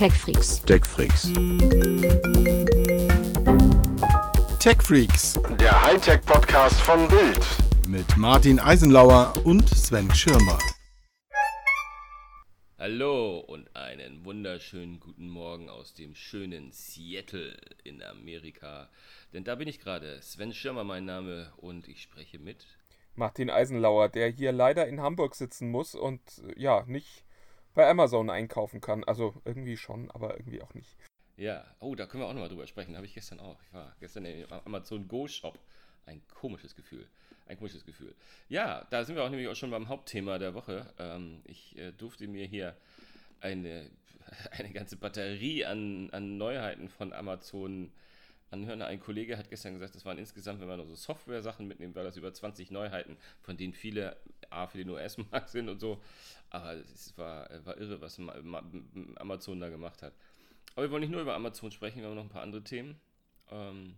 TechFreaks. TechFreaks. TechFreaks Der Hightech-Podcast von Bild. mit Martin Eisenlauer und Sven Schirmer. Hallo und einen wunderschönen guten Morgen aus dem schönen Seattle in Amerika. Denn da bin ich gerade. Sven Schirmer mein Name und ich spreche mit. Martin Eisenlauer, der hier leider in Hamburg sitzen muss und äh, ja, nicht bei Amazon einkaufen kann. Also irgendwie schon, aber irgendwie auch nicht. Ja, oh, da können wir auch nochmal drüber sprechen. Habe ich gestern auch. Ich war gestern im Amazon Go Shop. Ein komisches Gefühl. Ein komisches Gefühl. Ja, da sind wir auch nämlich auch schon beim Hauptthema der Woche. Ähm, ich äh, durfte mir hier eine, eine ganze Batterie an, an Neuheiten von Amazon anhören. Ein Kollege hat gestern gesagt, das waren insgesamt, wenn man noch so Software-Sachen mitnimmt, war das über 20 Neuheiten, von denen viele A für den US-Markt sind und so. Aber es war, war irre, was Ma- Ma- Amazon da gemacht hat. Aber wir wollen nicht nur über Amazon sprechen, wir haben noch ein paar andere Themen. Ähm,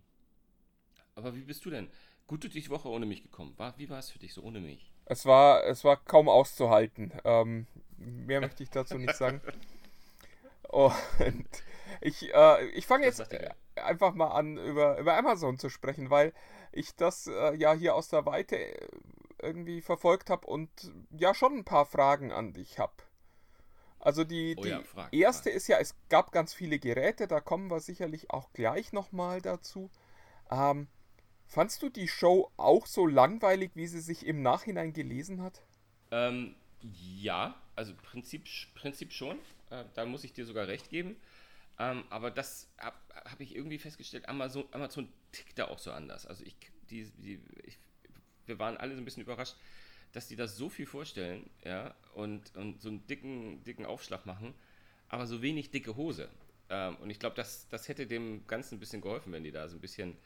aber wie bist du denn? Gut durch die Woche ohne mich gekommen. War, wie war es für dich so ohne mich? Es war, es war kaum auszuhalten. Ähm, mehr möchte ich dazu nicht sagen. Und ich, äh, ich fange jetzt äh, einfach mal an, über, über Amazon zu sprechen, weil ich das äh, ja hier aus der Weite äh, irgendwie verfolgt habe und ja schon ein paar Fragen an dich habe. Also die, Oh die ja, frag, erste frag. ist ja, es gab ganz viele Geräte, da kommen wir sicherlich auch gleich nochmal dazu. Ähm, fandst du die Show auch so langweilig, wie sie sich im Nachhinein gelesen hat? Ähm, ja, also Prinzip, Prinzip schon. Äh, da muss ich dir sogar recht geben. Ähm, aber das habe hab ich irgendwie festgestellt, Amazon, Amazon tickt da auch so anders. Also ich, die, die, ich, wir waren alle so ein bisschen überrascht, dass die da so viel vorstellen, ja, und, und so einen dicken, dicken Aufschlag machen, aber so wenig dicke Hose. Ähm, und ich glaube, das, das hätte dem Ganzen ein bisschen geholfen, wenn die da so ein bisschen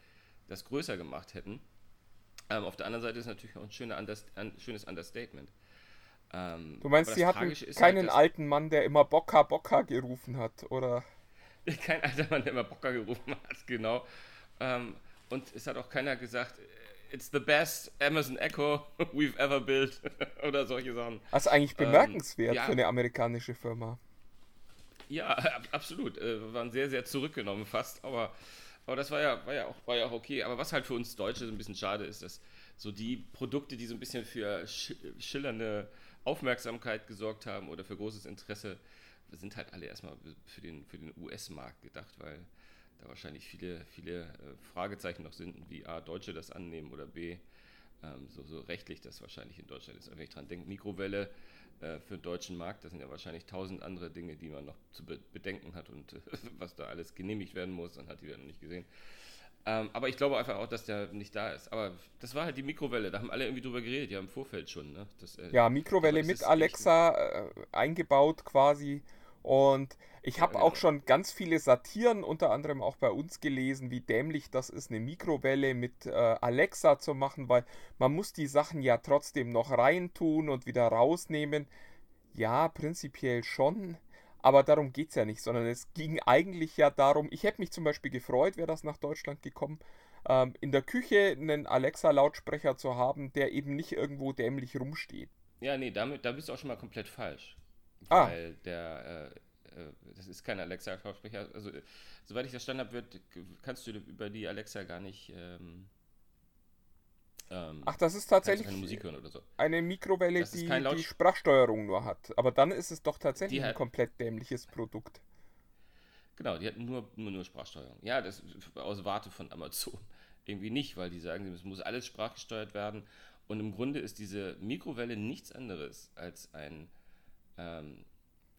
das größer gemacht hätten. Ähm, auf der anderen Seite ist natürlich auch ein schöner Underst ein schönes Understatement. Ähm, Du meinst, sie das hatten ist keinen halt, alten Mann, der immer Bocca Bocca gerufen hat, oder? Kein alter Mann, der immer Bocker gerufen hat, genau. Ähm, und es hat auch keiner gesagt, it's the best Amazon Echo we've ever built oder solche Sachen. Also eigentlich Ähm, bemerkenswert ja. für eine amerikanische Firma. Ja, ab, absolut. Äh, wir waren sehr, sehr zurückgenommen fast, aber, aber das war ja, war, ja auch, war ja auch okay. Aber was halt für uns Deutsche so ein bisschen schade ist, dass so die Produkte, die so ein bisschen für sch schillernde Aufmerksamkeit gesorgt haben oder für großes Interesse, sind halt alle erstmal für den, für den US-Markt gedacht, weil da wahrscheinlich viele, viele äh, Fragezeichen noch sind, wie A, Deutsche das annehmen oder B, ähm, so, so rechtlich das wahrscheinlich in Deutschland ist. Wenn ich dran denke, Mikrowelle äh, für den deutschen Markt, das sind ja wahrscheinlich tausend andere Dinge, die man noch zu be bedenken hat und äh, was da alles genehmigt werden muss, dann hat die ja noch nicht gesehen. Ähm, aber ich glaube einfach auch, dass der nicht da ist. Aber das war halt die Mikrowelle, da haben alle irgendwie drüber geredet, ja im Vorfeld schon. Ne? Das, äh, Ja, Mikrowelle mit Alexa äh, eingebaut quasi. Und ich habe auch schon ganz viele Satiren, unter anderem auch bei uns gelesen, wie dämlich das ist, eine Mikrowelle mit äh, Alexa zu machen, weil man muss die Sachen ja trotzdem noch reintun und wieder rausnehmen. Ja, prinzipiell schon, aber darum geht es ja nicht, sondern es ging eigentlich ja darum, ich hätte mich zum Beispiel gefreut, wäre das nach Deutschland gekommen, ähm, in der Küche einen Alexa-Lautsprecher zu haben, der eben nicht irgendwo dämlich rumsteht. Ja, nee, damit, da bist du auch schon mal komplett falsch. Ah. Weil der, äh, das ist kein Alexa-Lautsprecher. Also, äh, soweit ich verstanden habe, wird, kannst du über die Alexa gar nicht. Ähm, ähm, Ach, das ist tatsächlich so. eine Mikrowelle, die die Sprachsteuerung nur hat. Aber dann ist es doch tatsächlich Die ein hat- komplett dämliches Produkt. Genau, die hatten nur, nur, nur Sprachsteuerung. Ja, das aus Warte von Amazon. Irgendwie nicht, weil die sagen, es muss alles sprachgesteuert werden. Und im Grunde ist diese Mikrowelle nichts anderes als ein, ähm,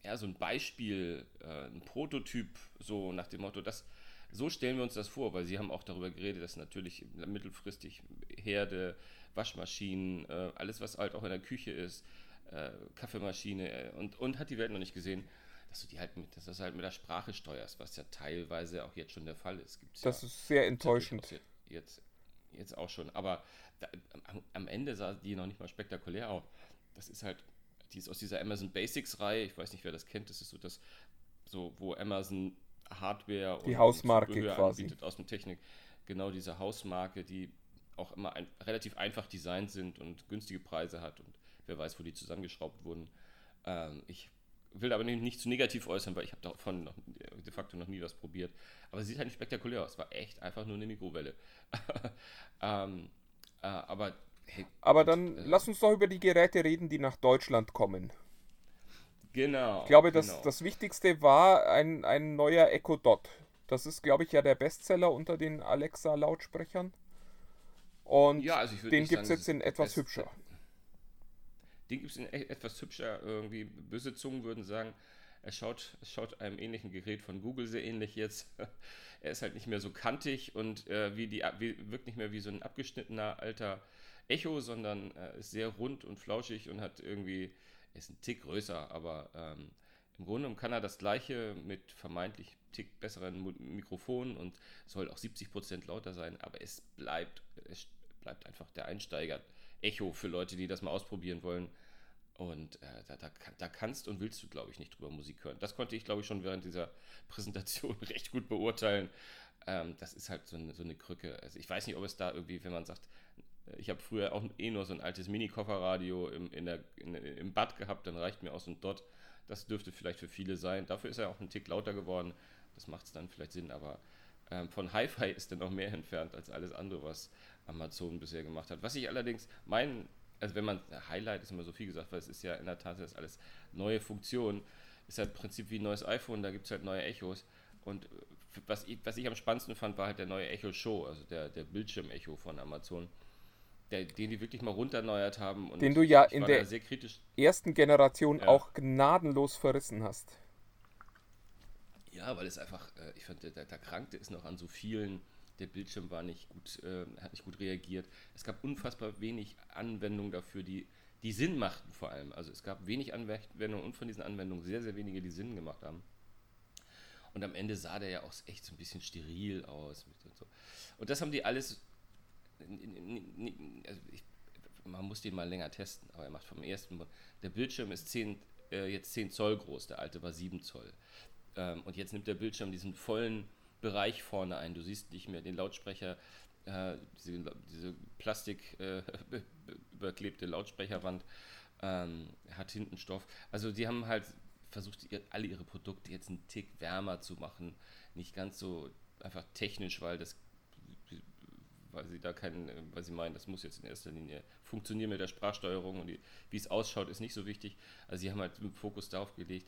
ja, so ein Beispiel, äh, ein Prototyp, so nach dem Motto, das, so stellen wir uns das vor, weil sie haben auch darüber geredet, dass natürlich mittelfristig Herde, Waschmaschinen, äh, alles, was halt auch in der Küche ist, äh, Kaffeemaschine äh, und, und hat die Welt noch nicht gesehen, dass du die halt mit, dass das halt mit der Sprache steuerst, was ja teilweise auch jetzt schon der Fall ist. Gibt's Das ja, ist sehr enttäuschend. Jetzt, jetzt, jetzt auch schon. Aber da, am, am Ende sah die noch nicht mal spektakulär aus. Das ist halt, die ist aus dieser Amazon Basics Reihe. Ich weiß nicht, wer das kennt. Das ist so das, so wo Amazon Hardware Die Hausmarke Zubehör quasi. anbietet aus dem Technik. Genau diese Hausmarke, die auch immer ein, relativ einfach designt sind und günstige Preise hat und wer weiß, wo die zusammengeschraubt wurden. Ähm, ich will aber nicht, nicht zu negativ äußern, weil ich habe davon noch, de facto noch nie was probiert. Aber es sieht halt nicht spektakulär aus. Es war echt einfach nur eine Mikrowelle. ähm, äh, aber hey, Aber dann äh, lass uns doch über die Geräte reden, die nach Deutschland kommen. Genau. Ich glaube, das, genau. das Wichtigste war ein, ein neuer Echo Dot. Das ist, glaube ich, ja der Bestseller unter den Alexa-Lautsprechern. Und ja, also den gibt es jetzt in etwas hübscher. Den gibt es in e-, etwas hübscher. Irgendwie böse Zungen würden sagen, er schaut, schaut einem ähnlichen Gerät von Google sehr ähnlich jetzt. er ist halt nicht mehr so kantig und äh, wie die, wie, wirkt nicht mehr wie so ein abgeschnittener alter Echo, sondern äh, ist sehr rund und flauschig und hat irgendwie, ist ein Tick größer, aber ähm, im Grunde kann er das gleiche mit vermeintlich Tick besseren Mikrofonen und soll auch 70% lauter sein, aber es bleibt, es bleibt einfach der Einsteiger Echo für Leute, die das mal ausprobieren wollen. Und äh, da, da, da, kannst und willst du, glaube ich, nicht drüber Musik hören. Das konnte ich, glaube ich, schon während dieser Präsentation recht gut beurteilen. Ähm, das ist halt so eine, so eine Krücke. Also ich weiß nicht, ob es da irgendwie, wenn man sagt, ich habe früher auch eh nur so ein altes Mini-Kofferradio im, in in, im Bad gehabt, dann reicht mir auch so ein Dot. Das dürfte vielleicht für viele sein. Dafür ist er auch ein Tick lauter geworden. Das macht es dann vielleicht Sinn, aber ähm, von Hi-Fi ist er noch mehr entfernt als alles andere, was Amazon bisher gemacht hat. Was ich allerdings meinen also wenn man, Highlight ist immer so viel gesagt, weil es ist ja in der Tat das alles neue Funktionen, ist halt im Prinzip wie ein neues iPhone, da gibt es halt neue Echos. Und was ich, was ich am spannendsten fand, war halt der neue Echo Show, also der, der Bildschirm-Echo von Amazon. Der, den die wirklich mal runterneuert haben. den du ja in der ersten Generation ja. auch gnadenlos verrissen hast. Ja, weil es einfach, äh, ich fand, der, der Krankte ist noch an so vielen der Bildschirm war nicht gut, äh, hat nicht gut reagiert. Es gab unfassbar wenig Anwendungen dafür, die, die Sinn machten vor allem. Also es gab wenig Anwendungen und von diesen Anwendungen sehr, sehr wenige, die Sinn gemacht haben. Und am Ende sah der ja auch echt so ein bisschen steril aus. Und, so. und das haben die alles. Also ich, man muss den mal länger testen, aber er macht vom ersten. Der Bildschirm ist 10, äh, jetzt 10 Zoll groß, der alte war 7 Zoll. Ähm, und jetzt nimmt der Bildschirm diesen vollen Bereich vorne ein. Du siehst nicht mehr den Lautsprecher, äh, diese, diese Plastik äh, überklebte Lautsprecherwand ähm, hat hinten Stoff. Also die haben halt versucht, alle ihre Produkte jetzt einen Tick wärmer zu machen. Nicht ganz so einfach technisch, weil das weil sie da keinen, weil sie meinen, das muss jetzt in erster Linie funktionieren mit der Sprachsteuerung und wie es ausschaut, ist nicht so wichtig. Also sie haben halt den Fokus darauf gelegt,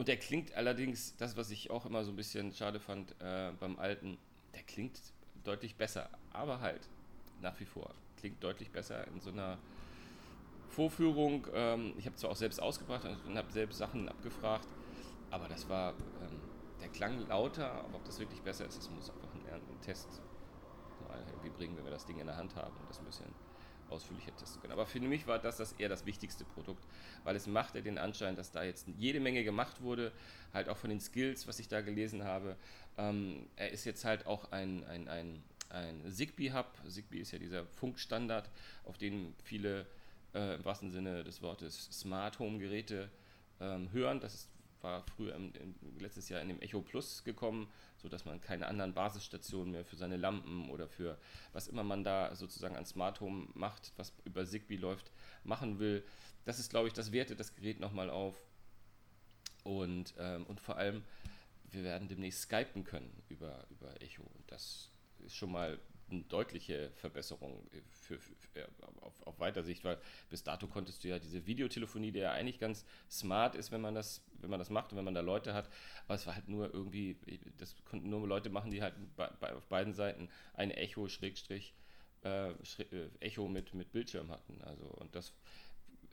und der klingt allerdings, das, was ich auch immer so ein bisschen schade fand äh, beim alten, der klingt deutlich besser. Aber halt, nach wie vor, klingt deutlich besser in so einer Vorführung. Ähm, ich habe zwar auch selbst ausgebracht und habe selbst Sachen abgefragt, aber das war, ähm, der klang lauter, aber ob das wirklich besser ist, das muss einfach ein, ein Test irgendwie bringen, wenn wir das Ding in der Hand haben und das ein bisschen ausführlicher testen können. Aber für mich war das, das eher das wichtigste Produkt, weil es machte den Anschein, dass da jetzt jede Menge gemacht wurde, halt auch von den Skills, was ich da gelesen habe. Ähm, er ist jetzt halt auch ein, ein, ein, ein Zigbee-Hub. Zigbee ist ja dieser Funkstandard, auf den viele äh, im wahrsten Sinne des Wortes Smart Home Geräte ähm, hören. Das ist war früher im, im, letztes Jahr in dem Echo Plus gekommen, sodass man keine anderen Basisstationen mehr für seine Lampen oder für was immer man da sozusagen an Smart Home macht, was über Zigbee läuft, machen will. Das ist, glaube ich, das wertet das Gerät nochmal auf. Und, ähm, und vor allem, wir werden demnächst skypen können über, über Echo. Und das ist schon mal eine deutliche Verbesserung für, für, für auf, auf, weiter Sicht, weil bis dato konntest du ja diese Videotelefonie, die ja eigentlich ganz smart ist, wenn man das, wenn man das macht und wenn man da Leute hat, aber es war halt nur irgendwie, das konnten nur Leute machen, die halt bei, bei, auf beiden Seiten ein Echo Schrägstrich äh, äh, Echo mit, mit Bildschirm hatten. Also und das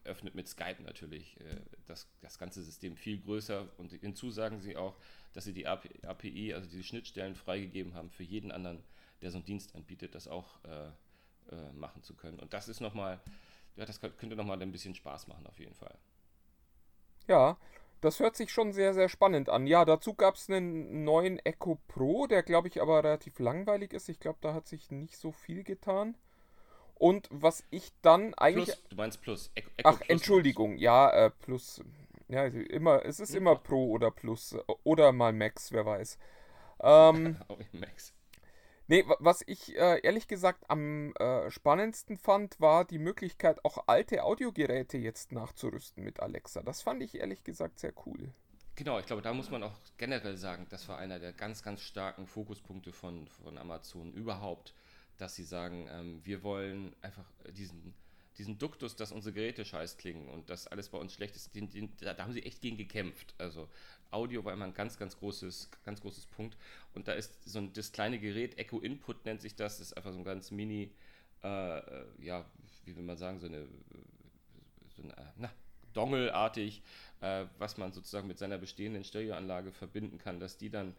öffnet mit Skype natürlich äh, das, das ganze System viel größer und hinzu sagen sie auch, dass sie die API, also diese Schnittstellen freigegeben haben für jeden anderen der so einen Dienst anbietet, das auch äh, äh, machen zu können. Und das ist nochmal, ja, das könnte nochmal ein bisschen Spaß machen auf jeden Fall. Ja, das hört sich schon sehr, sehr spannend an. Ja, dazu gab es einen neuen Echo Pro, der glaube ich aber relativ langweilig ist. Ich glaube, da hat sich nicht so viel getan. Und was ich dann eigentlich. Plus, du meinst Plus. Echo, Echo Ach, Plus Entschuldigung, Plus. ja, äh, Plus. Ja, immer, es ist hm, immer Pro oder Plus. Oder mal Max, wer weiß. Ähm, oh, Max. Nee, was ich äh, ehrlich gesagt am äh, spannendsten fand, war die Möglichkeit, auch alte Audiogeräte jetzt nachzurüsten mit Alexa. Das fand ich ehrlich gesagt sehr cool. Genau, ich glaube, da muss man auch generell sagen, das war einer der ganz, ganz starken Fokuspunkte von, von Amazon überhaupt, dass sie sagen, ähm, wir wollen einfach diesen, diesen Duktus, dass unsere Geräte scheiß klingen und dass alles bei uns schlecht ist, den, den, da, da haben sie echt gegen gekämpft. Also Audio war immer ein ganz, ganz großes, ganz großes Punkt. Und da ist so ein, das kleine Gerät, Echo Input nennt sich das, ist einfach so ein ganz mini, äh, äh ja, wie will man sagen, so eine, so eine na, Dongle-artig, äh, was man sozusagen mit seiner bestehenden Stereoanlage verbinden kann, dass die dann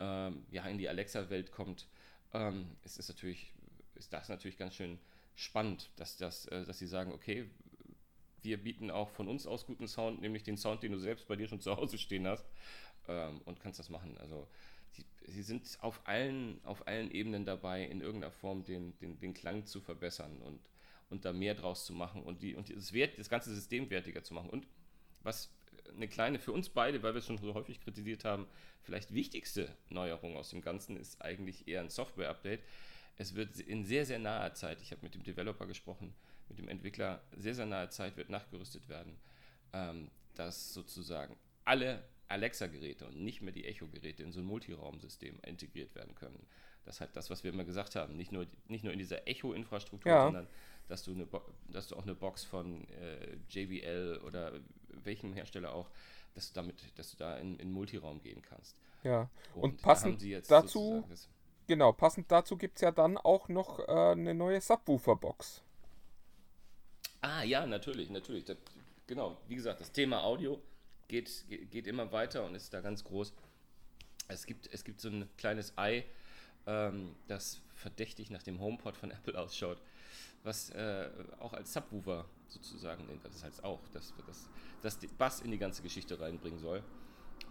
ähm, ja, in die Alexa-Welt kommt. Ähm, ist, ist, natürlich, ist das natürlich ganz schön spannend, dass, das, äh, dass sie sagen, okay, wir bieten auch von uns aus guten Sound, nämlich den Sound, den du selbst bei dir schon zu Hause stehen hast ähm, und kannst das machen. Also sie, sie, sind auf allen, auf allen Ebenen dabei, in irgendeiner Form den, den, den Klang zu verbessern und, und da mehr draus zu machen und, die, und das, Wert, das ganze System wertiger zu machen. Und was eine kleine, für uns beide, weil wir es schon so häufig kritisiert haben, vielleicht wichtigste Neuerung aus dem Ganzen ist eigentlich eher ein Software-Update. Es wird in sehr, sehr naher Zeit, ich habe mit dem Developer gesprochen, mit dem Entwickler sehr, sehr nahe Zeit wird nachgerüstet werden, ähm, dass sozusagen alle Alexa-Geräte und nicht mehr die Echo-Geräte in so ein Multiraumsystem integriert werden können. Das ist halt das, was wir immer gesagt haben. Nicht nur, nicht nur in dieser Echo-Infrastruktur, ja. sondern dass du, eine dass du auch eine Box von äh, JBL oder welchem Hersteller auch, dass du damit, dass du da in, in Multiraum gehen kannst. Ja, und, und passend dazu, genau, passend dazu gibt es ja dann auch noch äh, eine neue Subwoofer-Box. Ah, ja, natürlich, natürlich. Das, genau, wie gesagt, das Thema Audio geht, geht immer weiter und ist da ganz groß. Es gibt, es gibt so ein kleines Ei, ähm, das verdächtig nach dem HomePod von Apple ausschaut, was äh, auch als Subwoofer sozusagen, das heißt auch, dass das, das Bass in die ganze Geschichte reinbringen soll.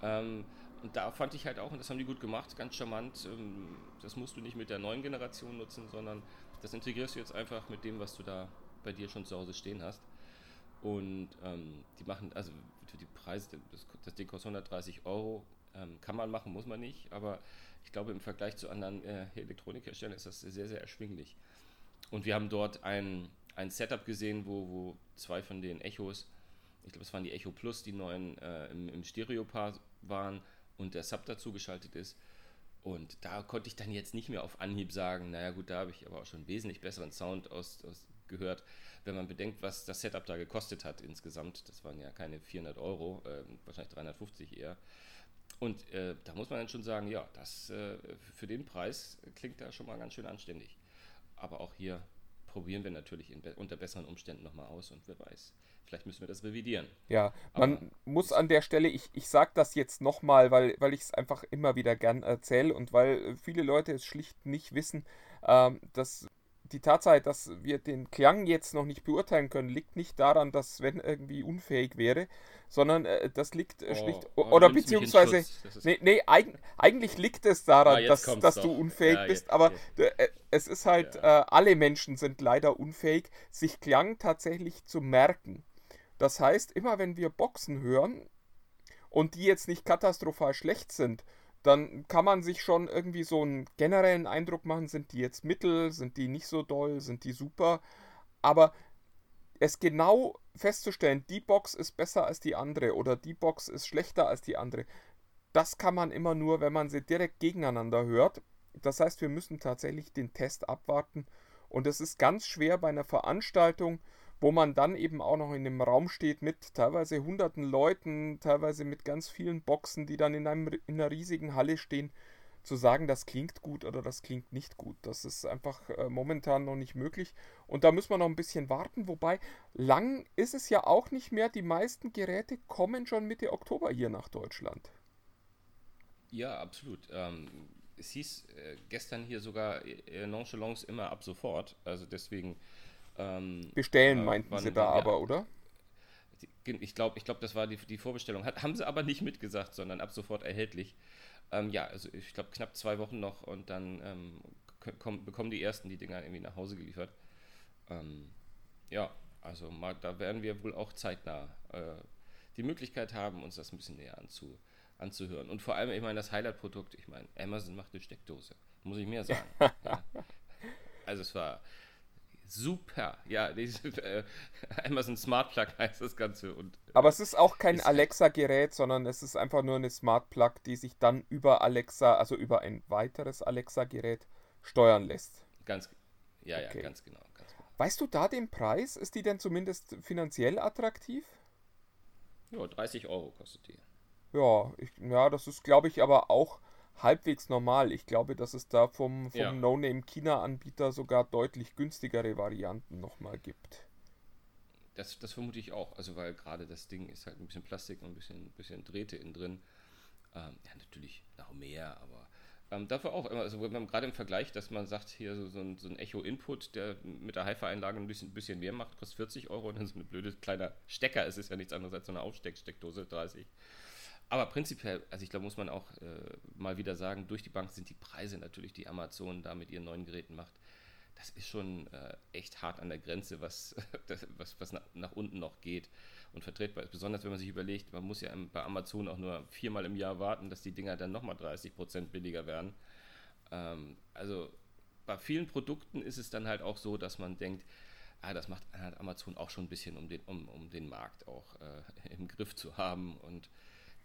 Ähm, und da fand ich halt auch, und das haben die gut gemacht, ganz charmant, ähm, das musst du nicht mit der neuen Generation nutzen, sondern das integrierst du jetzt einfach mit dem, was du da bei dir schon zu Hause stehen hast. Und ähm, die machen, also für die Preise, das, das Ding kostet 130 Euro, ähm, kann man machen, muss man nicht, aber ich glaube im Vergleich zu anderen äh, Elektronikherstellern ist das sehr, sehr erschwinglich. Und wir haben dort ein, ein Setup gesehen, wo, wo zwei von den Echos, ich glaube es waren die Echo Plus, die neuen äh, im, im Stereo-Paar waren und der Sub dazu geschaltet ist. Und da konnte ich dann jetzt nicht mehr auf Anhieb sagen, naja gut, da habe ich aber auch schon wesentlich besseren Sound aus, aus gehört, wenn man bedenkt, was das Setup da gekostet hat insgesamt. Das waren ja keine 400 Euro, äh, wahrscheinlich 350 eher. Und äh, da muss man dann schon sagen, ja, das äh, für den Preis klingt da schon mal ganz schön anständig. Aber auch hier probieren wir natürlich be unter besseren Umständen nochmal aus und wer weiß, vielleicht müssen wir das revidieren. Ja, man Aber muss an der Stelle, ich, ich sage das jetzt nochmal, weil, weil ich es einfach immer wieder gern erzähle und weil viele Leute es schlicht nicht wissen, ähm, dass die Tatsache, dass wir den Klang jetzt noch nicht beurteilen können, liegt nicht daran, dass Sven irgendwie unfähig wäre, sondern äh, das liegt äh, schlicht. Oh, oh, oder beziehungsweise. Nee, nee eig, eigentlich liegt es daran, ah, dass, dass du unfähig ja, bist, aber okay. äh, es ist halt, ja. Äh, alle Menschen sind leider unfähig, sich Klang tatsächlich zu merken. Das heißt, immer wenn wir Boxen hören und die jetzt nicht katastrophal schlecht sind, dann kann man sich schon irgendwie so einen generellen Eindruck machen, sind die jetzt mittel, sind die nicht so doll, sind die super. Aber es genau festzustellen, die Box ist besser als die andere oder die Box ist schlechter als die andere, das kann man immer nur, wenn man sie direkt gegeneinander hört. Das heißt, wir müssen tatsächlich den Test abwarten. Und es ist ganz schwer bei einer Veranstaltung, wo man dann eben auch noch in einem Raum steht mit teilweise hunderten Leuten, teilweise mit ganz vielen Boxen, die dann in, einem, in einer riesigen Halle stehen, zu sagen, das klingt gut oder das klingt nicht gut. Das ist einfach äh, momentan noch nicht möglich. Und da müssen wir noch ein bisschen warten. Wobei, lang ist es ja auch nicht mehr. Die meisten Geräte kommen schon Mitte Oktober hier nach Deutschland. Ja, absolut. Ähm, es hieß äh, gestern hier sogar äh, Nonchalance immer ab sofort. Also deswegen ähm, Bestellen äh, meinten sie da aber, oder? Ich glaube, ich glaub, das war die, die Vorbestellung. Hat, haben sie aber nicht mitgesagt, sondern ab sofort erhältlich. Ähm, ja, also ich glaube knapp zwei Wochen noch und dann ähm, komm, bekommen die ersten die Dinger irgendwie nach Hause geliefert. Ähm, ja, also mal, da werden wir wohl auch zeitnah äh, die Möglichkeit haben, uns das ein bisschen näher anzu, anzuhören. Und vor allem, ich meine, das Highlight-Produkt, ich meine, Amazon macht eine Steckdose. muss ich mir sagen. ja. Also es war super. Ja, diese, äh, Amazon Smart Plug heißt das Ganze. Und, äh, Aber es ist auch kein Alexa-Gerät, sondern es ist einfach nur eine Smart Plug, die sich dann über Alexa, also über ein weiteres Alexa-Gerät steuern lässt. Ganz, ja, ja, ganz genau, ganz genau. Weißt du da den Preis? Ist die denn zumindest finanziell attraktiv? Ja, 30 Euro kostet die. Ja, ich, ja, das ist, glaube ich, aber auch halbwegs normal. Ich glaube, dass es da vom, vom Ja. No-Name-China-Anbieter sogar deutlich günstigere Varianten nochmal gibt. Das, das vermute ich auch. Also, weil gerade das Ding ist halt ein bisschen Plastik und ein bisschen, bisschen Drähte innen drin. Ähm, ja, natürlich noch mehr, aber ähm, dafür auch immer, also wenn man gerade im Vergleich, dass man sagt, hier so, so ein, so ein Echo-Input, der mit der Hi-Fi-Einlage ein bisschen, bisschen mehr macht, kostet 40 Euro und dann so eine blöde kleiner Stecker. Es ist ja nichts anderes als so eine Aufstecksteckdose, 30. Aber prinzipiell, also ich glaube, muss man auch äh, mal wieder sagen, durch die Bank sind die Preise natürlich, die Amazon da mit ihren neuen Geräten macht, das ist schon äh, echt hart an der Grenze, was, das, was, was nach, nach unten noch geht und vertretbar ist. Besonders wenn man sich überlegt, man muss ja bei Amazon auch nur viermal im Jahr warten, dass die Dinger dann nochmal 30% billiger werden. Ähm, also bei vielen Produkten ist es dann halt auch so, dass man denkt, ah, das macht Amazon auch schon ein bisschen, um den, um, um den Markt auch äh, im Griff zu haben und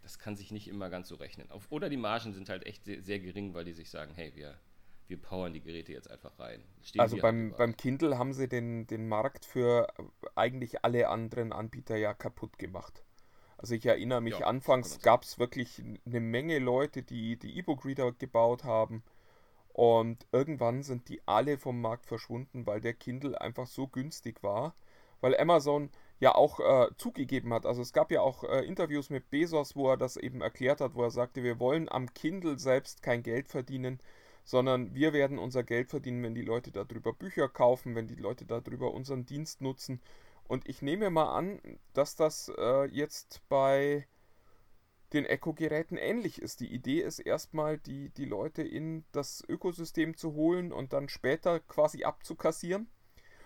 das kann sich nicht immer ganz so rechnen. Auf, oder die Margen sind halt echt sehr, sehr gering, weil die sich sagen, hey, wir, wir powern die Geräte jetzt einfach rein. Stehen Also beim, halt beim Kindle haben sie den, den Markt für eigentlich alle anderen Anbieter ja kaputt gemacht. Also ich erinnere mich, Ja, anfangs gab es wirklich eine Menge Leute, die die E-Book-Reader gebaut haben. Und irgendwann sind die alle vom Markt verschwunden, weil der Kindle einfach so günstig war. Weil Amazon ja auch äh, zugegeben hat. Also es gab ja auch äh, Interviews mit Bezos, wo er das eben erklärt hat, wo er sagte, wir wollen am Kindle selbst kein Geld verdienen, sondern wir werden unser Geld verdienen, wenn die Leute darüber Bücher kaufen, wenn die Leute darüber unseren Dienst nutzen. Und ich nehme mal an, dass das äh, jetzt bei den Echo-Geräten ähnlich ist. Die Idee ist erstmal, die, die Leute in das Ökosystem zu holen und dann später quasi abzukassieren.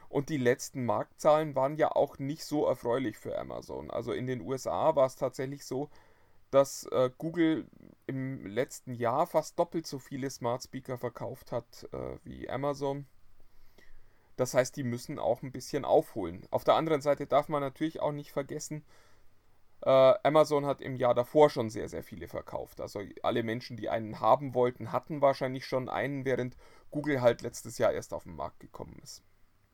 Und die letzten Marktzahlen waren ja auch nicht so erfreulich für Amazon. Also in den USA war es tatsächlich so, dass äh, Google im letzten Jahr fast doppelt so viele Smart Speaker verkauft hat äh, wie Amazon. Das heißt, die müssen auch ein bisschen aufholen. Auf der anderen Seite darf man natürlich auch nicht vergessen, äh, Amazon hat im Jahr davor schon sehr, sehr viele verkauft. Also alle Menschen, die einen haben wollten, hatten wahrscheinlich schon einen, während Google halt letztes Jahr erst auf den Markt gekommen ist.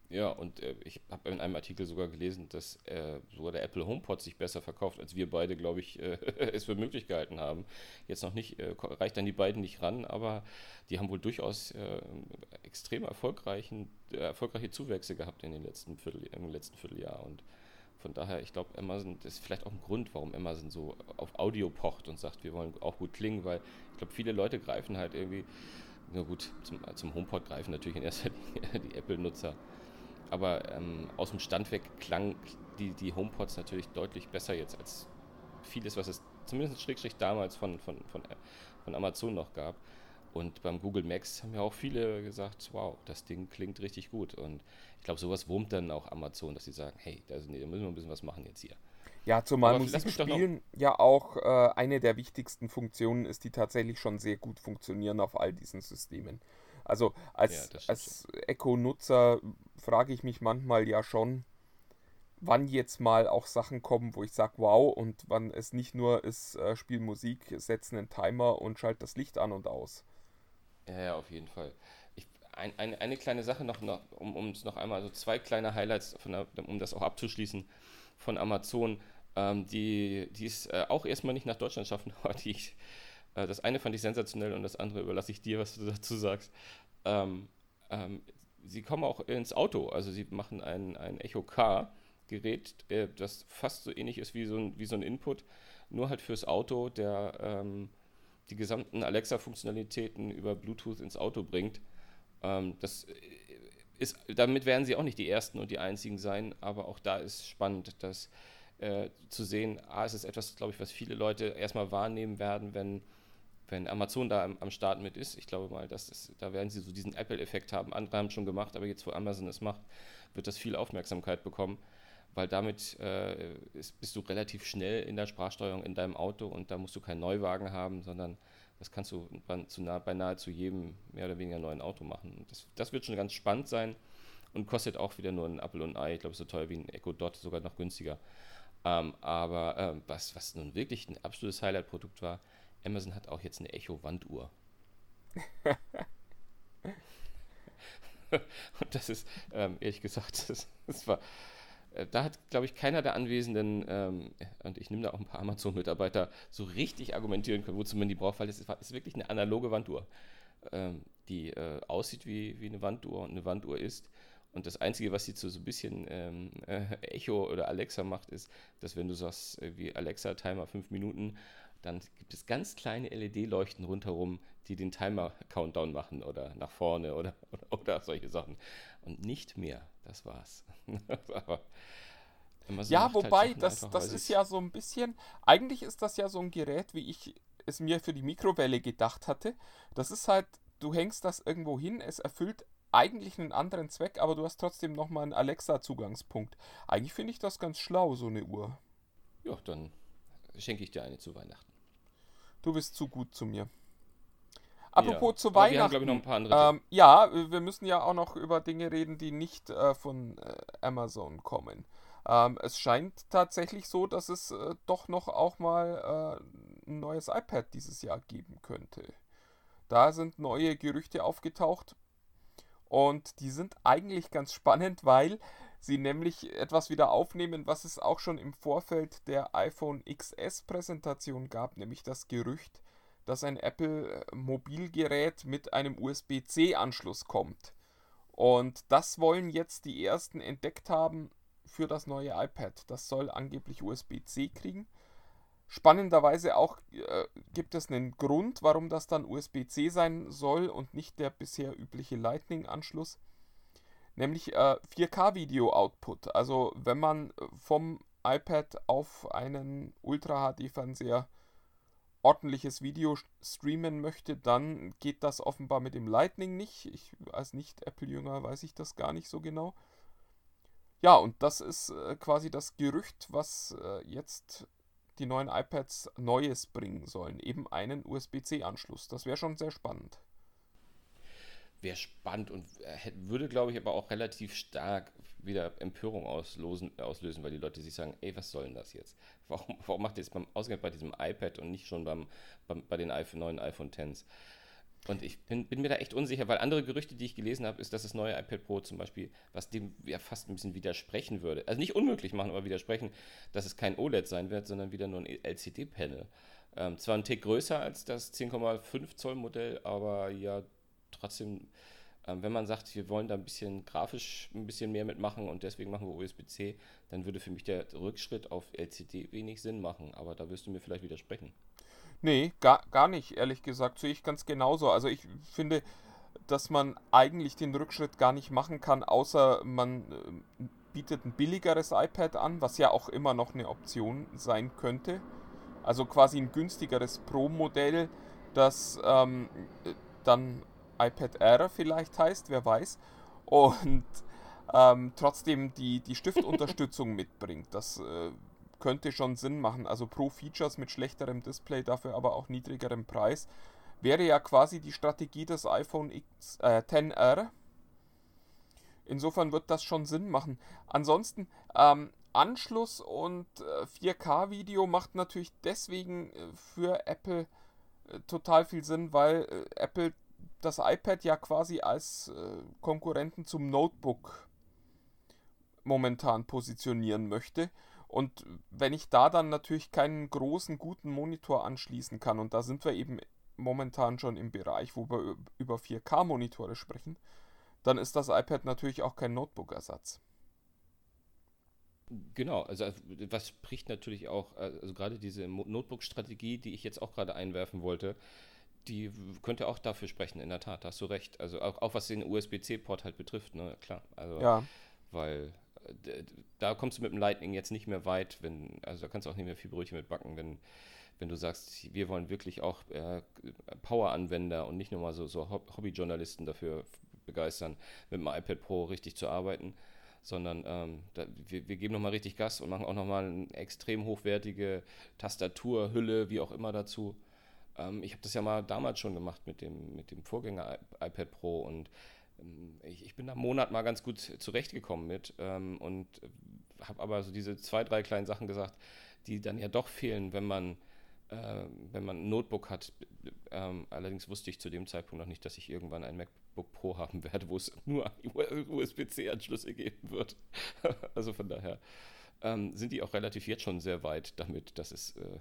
Ja, und äh, ich habe in einem Artikel sogar gelesen, dass äh, sogar der Apple HomePod sich besser verkauft, als wir beide, glaube ich, äh, es für möglich gehalten haben. Jetzt noch nicht, äh, reicht an die beiden nicht ran, aber die haben wohl durchaus äh, extrem erfolgreichen, äh, erfolgreiche Zuwächse gehabt in den letzten Viertel, im letzten Vierteljahr. Und von daher, ich glaube, Amazon, das ist vielleicht auch ein Grund, warum Amazon so auf Audio pocht und sagt, wir wollen auch gut klingen, weil ich glaube, viele Leute greifen halt irgendwie, na gut, zum, zum HomePod greifen natürlich in erster Linie die Apple-Nutzer. Aber ähm, aus dem Stand weg klang die, die HomePods natürlich deutlich besser jetzt als vieles, was es zumindest Schrägstrich damals von, von, von, von Amazon noch gab. Und beim Google Max haben ja auch viele gesagt, wow, das Ding klingt richtig gut. Und ich glaube, sowas wurmt dann auch Amazon, dass sie sagen, hey, da, sind, da müssen wir ein bisschen was machen jetzt hier. Ja, zumal Aber lass Musik mich doch noch- spielen ja auch äh, eine der wichtigsten Funktionen ist, die tatsächlich schon sehr gut funktionieren auf all diesen Systemen. Also Ja, als, stimmt als Echo-Nutzer frage ich mich manchmal ja schon, wann jetzt mal auch Sachen kommen, wo ich sage, wow, und wann es nicht nur ist, äh, spiel Musik, setze einen Timer und schalte das Licht an und aus. Ja, ja, auf jeden Fall. Ich, ein, eine, eine kleine Sache noch, noch um es noch einmal, also zwei kleine Highlights, von der, um das auch abzuschließen, von Amazon, ähm, die, die es äh, auch erstmal nicht nach Deutschland schaffen, aber die ich, äh, das eine fand ich sensationell und das andere überlasse ich dir, was du dazu sagst. Ähm, ähm, sie kommen auch ins Auto, also sie machen ein, ein Echo Car. Gerät, äh, das fast so ähnlich ist wie so ein, wie so ein Input, nur halt fürs Auto, der ähm, die gesamten Alexa-Funktionalitäten über Bluetooth ins Auto bringt. Ähm, das äh, ist, damit werden sie auch nicht die ersten und die einzigen sein, aber auch da ist spannend, dass äh, zu sehen, A, es ist etwas, glaube ich, was viele Leute erstmal wahrnehmen werden, wenn, wenn Amazon da am, am Start mit ist. Ich glaube mal, dass das, da werden sie so diesen Apple-Effekt haben. Andere haben es schon gemacht, aber jetzt, wo Amazon es macht, wird das viel Aufmerksamkeit bekommen, weil damit äh, ist, bist du relativ schnell in der Sprachsteuerung in deinem Auto und da musst du keinen Neuwagen haben, sondern Das kannst du bei nahezu jedem mehr oder weniger neuen Auto machen. Das, das wird schon ganz spannend sein und kostet auch wieder nur ein Apple und ein Ei. Ich glaube, so teuer wie ein Echo Dot, sogar noch günstiger. Ähm, aber ähm, was, was nun wirklich ein absolutes Highlight-Produkt war, Amazon hat auch jetzt eine Echo-Wanduhr. und das ist, ähm, ehrlich gesagt, das, das war, äh, da hat, glaube ich, keiner der Anwesenden, ähm, und ich nehme da auch ein paar Amazon-Mitarbeiter, so richtig argumentieren können, wozu man die braucht, weil es ist, ist, wirklich eine analoge Wanduhr, ähm, die äh, aussieht wie, wie eine Wanduhr und eine Wanduhr ist. Und das Einzige, was sie zu so ein bisschen ähm, äh, Echo oder Alexa macht, ist, dass wenn du sagst, äh, wie Alexa, Timer 5 Minuten, dann gibt es ganz kleine LED-Leuchten rundherum, die den Timer-Countdown machen oder nach vorne oder, oder, oder, solche Sachen. Und nicht mehr. Das war's. Aber so ja, halt wobei, halt das, das ist ja so ein bisschen, eigentlich ist das ja so ein Gerät, wie ich es mir für die Mikrowelle gedacht hatte. Das ist halt, du hängst das irgendwo hin, es erfüllt eigentlich einen anderen Zweck, aber du hast trotzdem nochmal einen Alexa-Zugangspunkt. Eigentlich finde ich das ganz schlau, so eine Uhr. Ja, dann schenke ich dir eine zu Weihnachten. Du bist zu gut zu mir. Apropos ja. zu aber Weihnachten. Wir haben, ich, noch ein paar andere ähm, ja, wir müssen ja auch noch über Dinge reden, die nicht äh, von äh, Amazon kommen. Ähm, es scheint tatsächlich so, dass es äh, doch noch auch mal äh, ein neues iPad dieses Jahr geben könnte. Da sind neue Gerüchte aufgetaucht. Und die sind eigentlich ganz spannend, weil sie nämlich etwas wieder aufnehmen, was es auch schon im Vorfeld der iPhone XS Präsentation gab, nämlich das Gerücht, dass ein Apple Mobilgerät mit einem USB-C Anschluss kommt. Und das wollen jetzt die ersten entdeckt haben für das neue iPad. Das soll angeblich USB-C kriegen. Spannenderweise auch äh, gibt es einen Grund, warum das dann USB-C sein soll und nicht der bisher übliche Lightning-Anschluss, nämlich äh, 4K-Video-Output. Also wenn man vom iPad auf einen Ultra-HD-Fernseher ordentliches Video streamen möchte, dann geht das offenbar mit dem Lightning nicht. Ich als Nicht-Apple-Jünger weiß ich das gar nicht so genau. Ja, und das ist äh, quasi das Gerücht, was äh, jetzt die neuen iPads Neues bringen sollen. Eben einen USB-C-Anschluss. Das wäre schon sehr spannend. Wäre spannend und äh, würde, glaube ich, aber auch relativ stark wieder Empörung auslosen, auslösen, weil die Leute sich sagen, ey, was soll denn das jetzt? Warum, warum macht ihr das beim, ausgerechnet bei diesem iPad und nicht schon beim, beim bei den iPhone, neuen iPhone X? Und ich bin, bin, mir da echt unsicher, weil andere Gerüchte, die ich gelesen habe, ist, dass das neue iPad Pro zum Beispiel, was dem ja fast ein bisschen widersprechen würde, also nicht unmöglich machen, aber widersprechen, dass es kein OLED sein wird, sondern wieder nur ein LCD-Panel. Ähm, zwar ein Tick größer als das 10,5 Zoll Modell, aber ja trotzdem, ähm, wenn man sagt, wir wollen da ein bisschen grafisch ein bisschen mehr mitmachen und deswegen machen wir USB-C, dann würde für mich der Rückschritt auf LCD wenig Sinn machen, aber da wirst du mir vielleicht widersprechen. Nee, gar, gar nicht, ehrlich gesagt. Sehe ich ganz genauso. Also ich finde, dass man eigentlich den Rückschritt gar nicht machen kann, außer man äh, bietet ein billigeres iPad an, was ja auch immer noch eine Option sein könnte. Also quasi ein günstigeres Pro-Modell, das ähm, dann iPad Air vielleicht heißt, wer weiß. Und ähm, trotzdem die, die Stiftunterstützung mitbringt. Das äh, könnte schon Sinn machen. Also pro Features mit schlechterem Display, dafür aber auch niedrigerem Preis. Wäre ja quasi die Strategie des iPhone X, äh, 10R. Insofern wird das schon Sinn machen. Ansonsten, ähm, Anschluss und äh, 4K-Video macht natürlich deswegen äh, für Apple äh, total viel Sinn, weil äh, Apple das iPad ja quasi als äh, Konkurrenten zum Notebook momentan positionieren möchte. Und wenn ich da dann natürlich keinen großen, guten Monitor anschließen kann, und da sind wir eben momentan schon im Bereich, wo wir über 4K-Monitore sprechen, dann ist das iPad natürlich auch kein Notebook-Ersatz. Genau, also was spricht natürlich auch, also gerade diese Notebook-Strategie, die ich jetzt auch gerade einwerfen wollte, die könnte auch dafür sprechen, in der Tat, hast du recht. Also auch, auch was den USB-C-Port halt betrifft, ne, klar. Also, ja. Weil da kommst du mit dem Lightning jetzt nicht mehr weit, wenn, also da kannst du auch nicht mehr viel Brötchen mit backen, wenn, wenn du sagst, wir wollen wirklich auch äh, Power-Anwender und nicht nur mal so, so Hobbyjournalisten dafür begeistern, mit dem iPad Pro richtig zu arbeiten, sondern ähm, da, wir, wir geben nochmal richtig Gas und machen auch nochmal eine extrem hochwertige Tastaturhülle, wie auch immer dazu. Ähm, ich habe das ja mal damals schon gemacht mit dem, mit dem Vorgänger iPad Pro und ähm, ich, ich, bin da einen Monat mal ganz gut zurechtgekommen mit ähm, und habe aber so diese zwei, drei kleinen Sachen gesagt, die dann ja doch fehlen, wenn man, äh, wenn man ein Notebook hat. Ähm, allerdings wusste ich zu dem Zeitpunkt noch nicht, dass ich irgendwann ein MacBook Pro haben werde, wo es nur USB-C-Anschlüsse geben wird. also von daher ähm, sind die auch relativ jetzt schon sehr weit damit, dass es äh,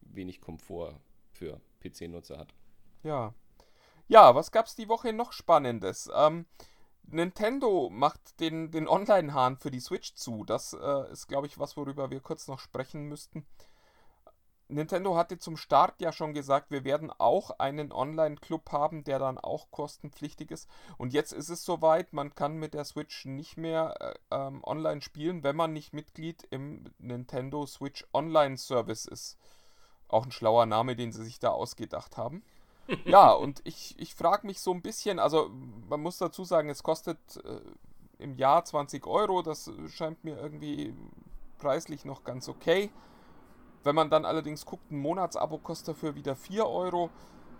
wenig Komfort für PC-Nutzer hat. Ja. Ja, was gab es die Woche noch Spannendes? Ähm, Nintendo macht den, den Online-Hahn für die Switch zu. Das äh, ist, glaube ich, was, worüber wir kurz noch sprechen müssten. Nintendo hatte zum Start ja schon gesagt, wir werden auch einen Online-Club haben, der dann auch kostenpflichtig ist. Und jetzt ist es soweit, man kann mit der Switch nicht mehr äh, ähm, online spielen, wenn man nicht Mitglied im Nintendo Switch Online Service ist. Auch ein schlauer Name, den sie sich da ausgedacht haben. ja, und ich, ich frage mich so ein bisschen, also man muss dazu sagen, es kostet äh, im Jahr 20 Euro, das scheint mir irgendwie preislich noch ganz okay. Wenn man dann allerdings guckt, ein Monatsabo kostet dafür wieder 4 Euro,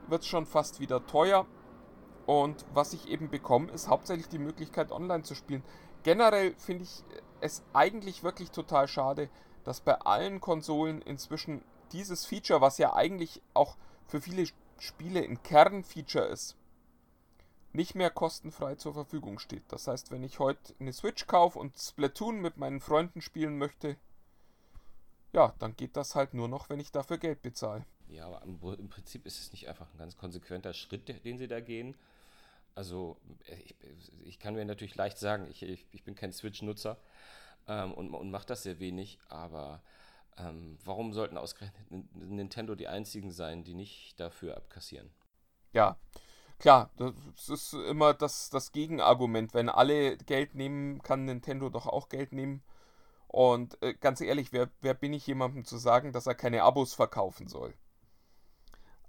wird es schon fast wieder teuer. Und was ich eben bekomme, ist hauptsächlich die Möglichkeit, online zu spielen. Generell finde ich es eigentlich wirklich total schade, dass bei allen Konsolen inzwischen dieses Feature, was ja eigentlich auch für viele Spiele ein Kernfeature ist, nicht mehr kostenfrei zur Verfügung steht. Das heißt, wenn ich heute eine Switch kaufe und Splatoon mit meinen Freunden spielen möchte, ja, dann geht das halt nur noch, wenn ich dafür Geld bezahle. Ja, aber im Prinzip ist es nicht einfach ein ganz konsequenter Schritt, den sie da gehen. Also, ich, ich kann mir natürlich leicht sagen, ich, ich, ich bin kein Switch-Nutzer ähm, und, und mache das sehr wenig, aber ähm, warum sollten ausgerechnet Nintendo die einzigen sein, die nicht dafür abkassieren? Ja, klar, das ist immer das, das Gegenargument. Wenn alle Geld nehmen, kann Nintendo doch auch Geld nehmen. Und äh, ganz ehrlich, wer, wer bin ich jemandem zu sagen, dass er keine Abos verkaufen soll?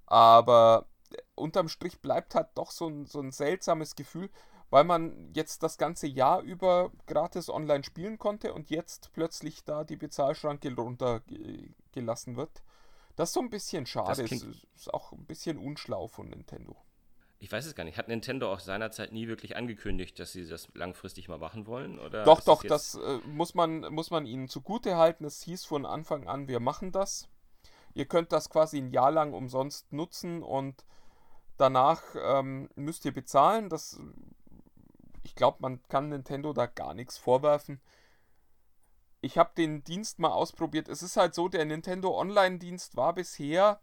Aber äh, unterm Strich bleibt halt doch so ein, so ein seltsames Gefühl, weil man jetzt das ganze Jahr über gratis online spielen konnte und jetzt plötzlich da die Bezahlschranke runtergelassen wird. Das ist so ein bisschen schade. Das ist auch ein bisschen unschlau von Nintendo. Ich weiß es gar nicht. Hat Nintendo auch seinerzeit nie wirklich angekündigt, dass sie das langfristig mal machen wollen? Oder doch, doch, das, das äh, muss, man, muss man ihnen zugute halten. Es hieß von Anfang an, wir machen das. Ihr könnt das quasi ein Jahr lang umsonst nutzen und danach ähm, müsst ihr bezahlen. Das ich glaube, man kann Nintendo da gar nichts vorwerfen. Ich habe den Dienst mal ausprobiert. Es ist halt so, der Nintendo Online-Dienst war bisher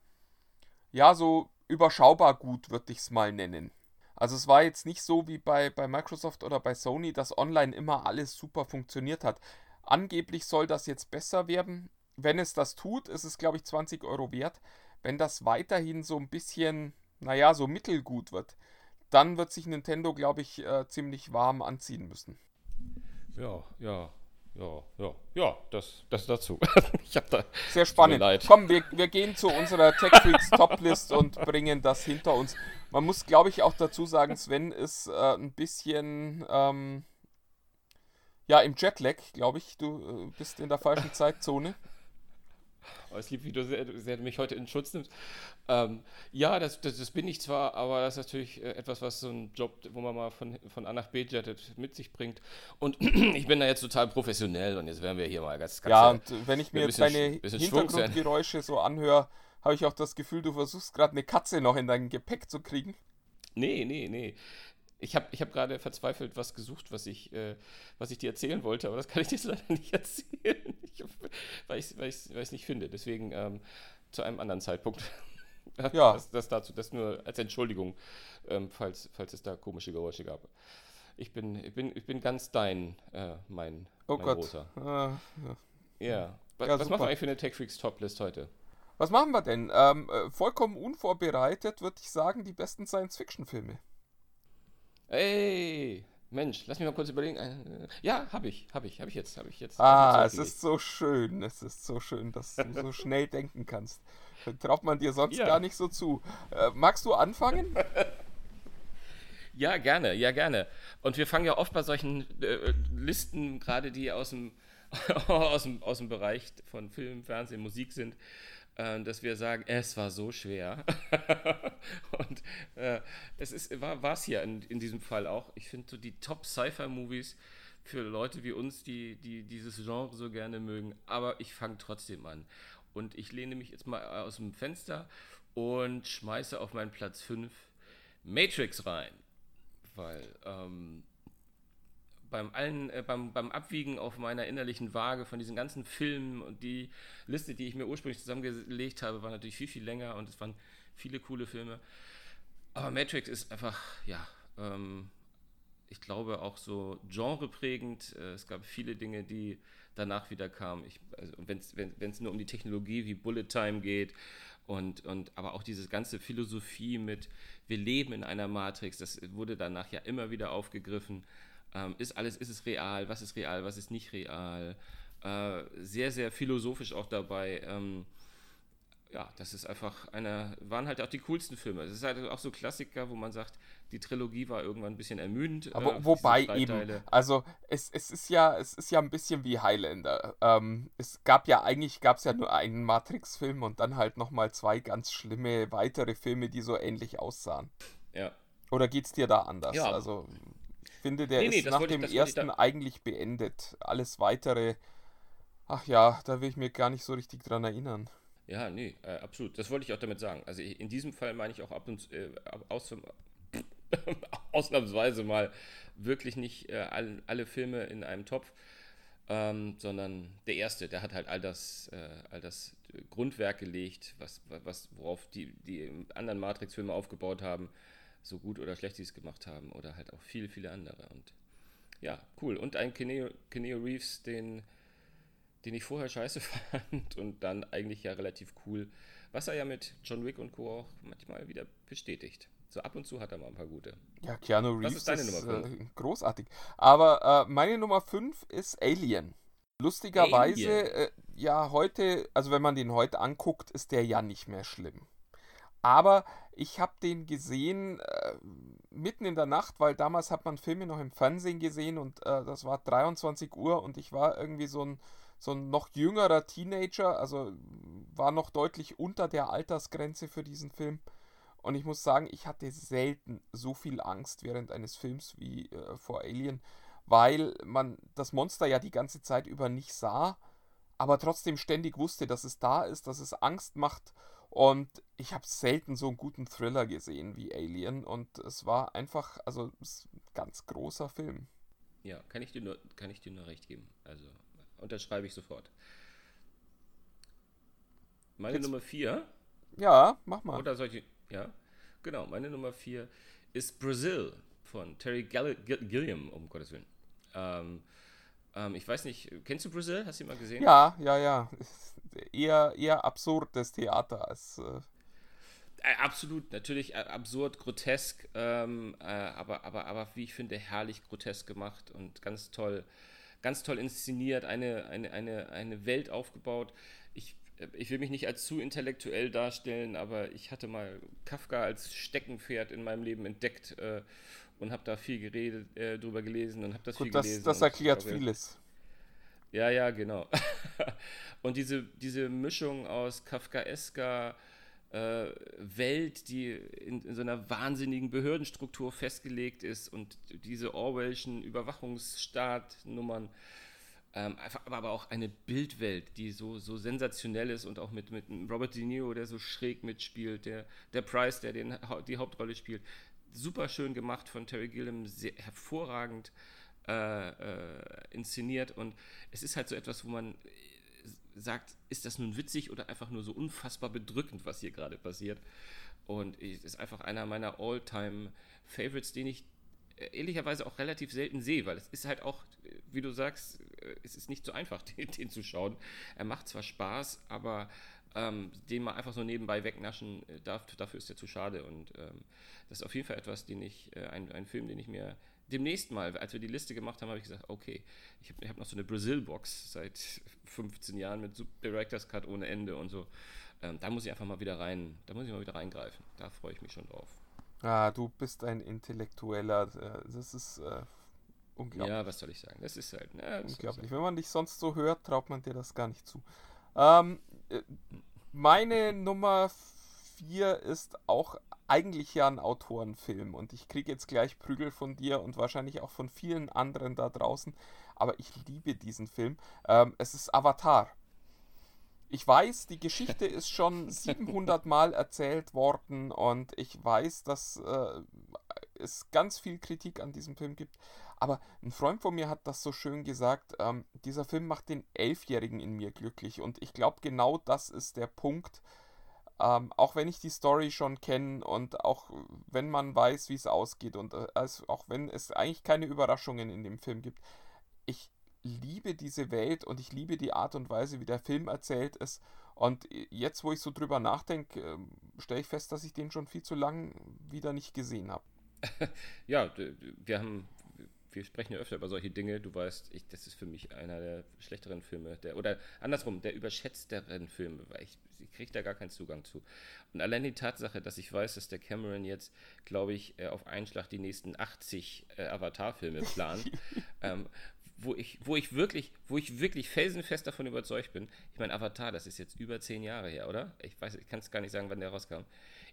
ja so überschaubar gut, würde ich es mal nennen. Also es war jetzt nicht so wie bei, bei Microsoft oder bei Sony, dass online immer alles super funktioniert hat. Angeblich soll das jetzt besser werden. Wenn es das tut, ist es, glaube ich, 20 Euro wert. Wenn das weiterhin so ein bisschen, naja, so mittelgut wird, dann wird sich Nintendo, glaube ich, äh, ziemlich warm anziehen müssen. Ja, ja, ja, ja, ja, das, das dazu. da, Sehr spannend. Komm, wir, wir gehen zu unserer Tech Freaks Toplist und bringen das hinter uns. Man muss, glaube ich, auch dazu sagen, Sven ist äh, ein bisschen ähm, ja im Jetlag, glaube ich. Du äh, bist in der falschen Zeitzone. Oh, es lieb, wie du sehr, sehr mich heute in Schutz nimmst. Ähm, ja, das, das, das, bin ich zwar, aber das ist natürlich äh, etwas, was so ein Job, wo man mal von, von A nach B jettet, mit sich bringt. Und ich bin da jetzt total professionell und jetzt werden wir hier mal ganz, ganz Ja, und wenn ich mir jetzt deine Hintergrundgeräusche so anhöre, habe ich auch das Gefühl, du versuchst gerade eine Katze noch in dein Gepäck zu kriegen. Nee, nee, nee. Ich habe ich hab gerade verzweifelt was gesucht, was ich, äh, was ich dir erzählen wollte, aber das kann ich dir leider nicht erzählen, weil ich es weil weil nicht finde. Deswegen ähm, zu einem anderen Zeitpunkt. Ja. Das, das, dazu, das nur als Entschuldigung, ähm, falls, falls es da komische Geräusche gab. Ich bin, ich bin, ich bin ganz dein, äh, mein, oh mein Gott. Roter. Ah, ja. ja. Was, ja, was machen wir eigentlich für eine Tech Freaks Toplist heute? Was machen wir denn? Ähm, äh, vollkommen unvorbereitet würde ich sagen, die besten Science-Fiction-Filme. Ey, Mensch, lass mich mal kurz überlegen. Äh, ja, habe ich, habe ich, habe ich jetzt, habe ich jetzt. Ah, es ist so schön, es ist so schön, dass du so schnell denken kannst. Traut man dir sonst ja. gar nicht so zu. Äh, magst du anfangen? ja, gerne, ja, gerne. Und wir fangen ja oft bei solchen äh, Listen, gerade die aus dem, aus, dem, aus dem Bereich von Film, Fernsehen, Musik sind, dass wir sagen, es war so schwer. und äh, es ist, war es hier in, in diesem Fall auch. Ich finde so die Top-Sci-Fi-Movies für Leute wie uns, die, die dieses Genre so gerne mögen. Aber ich fange trotzdem an. Und ich lehne mich jetzt mal aus dem Fenster und schmeiße auf meinen Platz 5 Matrix rein. Weil ähm, beim, allen, äh, beim, beim Abwiegen auf meiner innerlichen Waage von diesen ganzen Filmen und die Liste, die ich mir ursprünglich zusammengelegt habe, war natürlich viel, viel länger und es waren viele coole Filme. Aber Matrix ist einfach, ja, ähm, ich glaube auch so genreprägend. Äh, es gab viele Dinge, die danach wieder kamen. Ich, also wenn es nur um die Technologie wie Bullet Time geht und, und aber auch diese ganze Philosophie mit, wir leben in einer Matrix, das wurde danach ja immer wieder aufgegriffen. Ähm, ist alles, ist es real? Was ist real? Was ist nicht real? Äh, sehr, sehr philosophisch auch dabei. Ähm, ja, das ist einfach einer, waren halt auch die coolsten Filme. Es ist halt auch so Klassiker, wo man sagt, die Trilogie war irgendwann ein bisschen ermüdend. Aber äh, wobei eben, also es, es ist ja, es ist ja ein bisschen wie Highlander. Ähm, es gab ja eigentlich, gab es ja nur einen Matrix-Film und dann halt nochmal zwei ganz schlimme weitere Filme, die so ähnlich aussahen. Ja. Oder geht es dir da anders? Ja. Also finde, der nee, nee, ist nach dem ich, ersten eigentlich beendet. Alles weitere, ach ja, da will ich mir gar nicht so richtig dran erinnern. Ja, nee, äh, absolut. Das wollte ich auch damit sagen. Also in diesem Fall meine ich auch ab und äh, aus, ausnahmsweise mal wirklich nicht äh, all, alle Filme in einem Topf, ähm, sondern der erste, der hat halt all das, äh, all das Grundwerk gelegt, was, was, worauf die, die anderen Matrix-Filme aufgebaut haben, so gut oder schlecht sie es gemacht haben, oder halt auch viele, viele andere. Und ja, cool. Und ein Keneo, Keneo Reeves, den den ich vorher scheiße fand und dann eigentlich ja relativ cool, was er ja mit John Wick und Co. auch manchmal wieder bestätigt. So ab und zu hat er mal ein paar gute. Ja, Keanu Reeves ist, deine ist Nummer äh, großartig. Aber äh, meine Nummer 5 ist Alien. Lustigerweise, Alien. Äh, ja, heute, also wenn man den heute anguckt, ist der ja nicht mehr schlimm. Aber ich habe den gesehen äh, mitten in der Nacht, weil damals hat man Filme noch im Fernsehen gesehen und äh, das war 23 Uhr und ich war irgendwie so ein so ein noch jüngerer Teenager, also war noch deutlich unter der Altersgrenze für diesen Film. Und ich muss sagen, ich hatte selten so viel Angst während eines Films wie äh, vor Alien, weil man das Monster ja die ganze Zeit über nicht sah, aber trotzdem ständig wusste, dass es da ist, dass es Angst macht. Und ich habe selten so einen guten Thriller gesehen wie Alien. Und es war einfach, also ein ganz großer Film. Ja, kann ich dir nur, kann ich dir nur recht geben. Also Unterschreibe ich sofort. Meine Jetzt, Nummer 4. Ja, mach mal. Oder solche. Ja, genau. Meine Nummer 4 ist Brazil von Terry Gill Gilliam, um Gottes Willen. Ähm, ähm, ich weiß nicht, kennst du Brazil? Hast du ihn mal gesehen? Ja, ja, ja. Eher, eher absurdes Theater als. Äh, äh absolut, natürlich äh, absurd, grotesk, ähm, äh, aber, aber, aber wie ich finde, herrlich grotesk gemacht und ganz toll ganz toll inszeniert, eine, eine, eine, eine Welt aufgebaut. Ich, ich will mich nicht als zu intellektuell darstellen, aber ich hatte mal Kafka als Steckenpferd in meinem Leben entdeckt äh, und habe da viel geredet, äh, drüber gelesen und habe das Gut, viel das, gelesen. Das erklärt vieles. Ja, ja, genau. und diese, diese Mischung aus Kafkaesker, äh, Welt, die in, in, so einer wahnsinnigen Behördenstruktur festgelegt ist und diese Orwellschen Überwachungsstaatnummern, ähm, aber auch eine Bildwelt, die so, so sensationell ist und auch mit, mit Robert De Niro, der so schräg mitspielt, der, der Price, der den, die Hauptrolle spielt. Super schön gemacht von Terry Gilliam, sehr hervorragend äh, äh, inszeniert und es ist halt so etwas, wo man sagt, ist das nun witzig oder einfach nur so unfassbar bedrückend, was hier gerade passiert. Und es ist einfach einer meiner All-Time-Favorites, den ich äh, ehrlicherweise auch relativ selten sehe, weil es ist halt auch, wie du sagst, äh, es ist nicht so einfach, den, den zu schauen. Er macht zwar Spaß, aber ähm, den mal einfach so nebenbei wegnaschen, äh, darf, dafür ist er zu schade. Und ähm, das ist auf jeden Fall etwas, den ich, äh, ein, ein Film, den ich mir demnächst mal, als wir die Liste gemacht haben, habe ich gesagt, okay, ich habe hab noch so eine Brazil-Box seit 15 Jahren mit Director's Cut ohne Ende und so. Ähm, da muss ich einfach mal wieder rein, da muss ich mal wieder reingreifen. Da freue ich mich schon drauf. Ah, du bist ein Intellektueller. Äh, das ist äh, unglaublich. Ja, was soll ich sagen? Das ist halt. Ne, unglaublich. Ist Wenn man dich sonst so hört, traut man dir das gar nicht zu. Ähm, äh, meine Nummer 4 ist auch eigentlich ja ein Autorenfilm und ich kriege jetzt gleich Prügel von dir und wahrscheinlich auch von vielen anderen da draußen, aber ich liebe diesen Film. Ähm, es ist Avatar. Ich weiß, die Geschichte ist schon 700 Mal erzählt worden und ich weiß, dass äh, es ganz viel Kritik an diesem Film gibt. Aber ein Freund von mir hat das so schön gesagt, ähm, dieser Film macht den Elfjährigen in mir glücklich. Und ich glaube, genau das ist der Punkt. Ähm, auch wenn ich die Story schon kenne und auch wenn man weiß, wie es ausgeht und äh, auch wenn es eigentlich keine Überraschungen in dem Film gibt. Ich liebe diese Welt und ich liebe die Art und Weise, wie der Film erzählt ist. Und jetzt, wo ich so drüber nachdenke, ähm, stelle ich fest, dass ich den schon viel zu lang wieder nicht gesehen habe. ja, wir haben wir sprechen ja öfter über solche Dinge. Du weißt, ich, das ist für mich einer der schlechteren Filme, der, oder andersrum, der überschätzteren Filme, weil ich, ich kriege da gar keinen Zugang zu. Und allein die Tatsache, dass ich weiß, dass der Cameron jetzt, glaube ich, äh, auf einen Schlag die nächsten 80 äh, Avatar-Filme plant, ähm, wo ich, wo ich wirklich, wo ich wirklich felsenfest davon überzeugt bin. Ich meine, Avatar, das ist jetzt über zehn Jahre her, oder? Ich weiß, ich kann es gar nicht sagen, wann der rauskam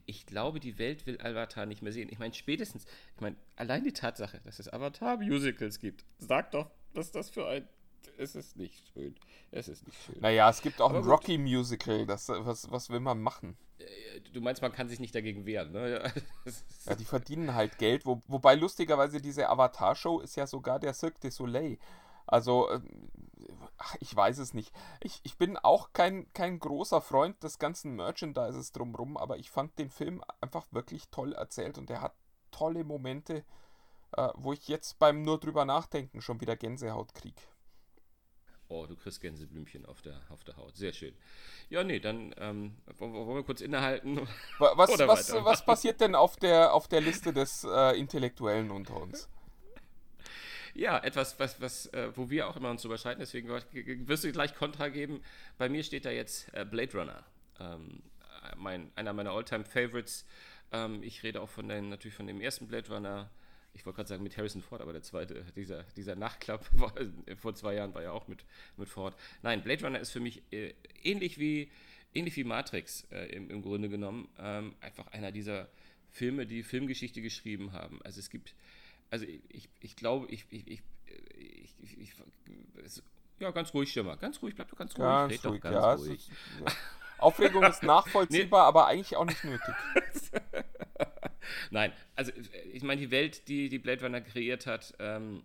ich glaube, die Welt will Avatar nicht mehr sehen. Ich meine, spätestens, ich meine, allein die Tatsache, dass es Avatar-Musicals gibt, sagt doch, dass das für ein. Es ist nicht schön. Es ist nicht schön. Naja, es gibt auch Aber ein Rocky-Musical. Was, was will man machen? Äh, du meinst, man kann sich nicht dagegen wehren, ne? ja, die verdienen halt Geld. Wo, wobei lustigerweise diese Avatar-Show ist ja sogar der Cirque du Soleil. Also, äh, ach, ich weiß es nicht. Ich, ich bin auch kein, kein großer Freund des ganzen Merchandises drumrum, aber ich fand den Film einfach wirklich toll erzählt und er hat tolle Momente, äh, wo ich jetzt beim nur drüber nachdenken schon wieder Gänsehaut krieg. Oh, du kriegst Gänseblümchen auf der, auf der Haut. Sehr schön. Ja, nee, dann ähm, wollen wir kurz innehalten. Was, was, was passiert denn auf der, auf der Liste des äh, Intellektuellen unter uns? Ja, etwas, was, was, äh, wo wir auch immer uns überschreiten, deswegen wirst du gleich Kontra geben. Bei mir steht da jetzt äh, Blade Runner. Ähm, mein, einer meiner Alltime favorites Ähm, ich rede auch von den, natürlich von dem ersten Blade Runner. Ich wollte gerade sagen mit Harrison Ford, aber der zweite, dieser, dieser Nachklapp war, vor zwei Jahren war ja auch mit, mit Ford. Nein, Blade Runner ist für mich äh, ähnlich wie ähnlich wie Matrix äh, im, im, Grunde genommen, ähm, einfach einer dieser Filme, die Filmgeschichte geschrieben haben. Also es gibt also ich, ich glaube, ich, ich, ich, ich, ich, ja, ganz ruhig, Schimmer. Ganz ruhig, bleib du ganz ruhig. Ganz Red ruhig, ganz ja, ruhig. Ist, ja. Aufregung ist nachvollziehbar, nee. aber eigentlich auch nicht nötig. Nein, also ich meine, die Welt, die die Blade Runner kreiert hat, ähm,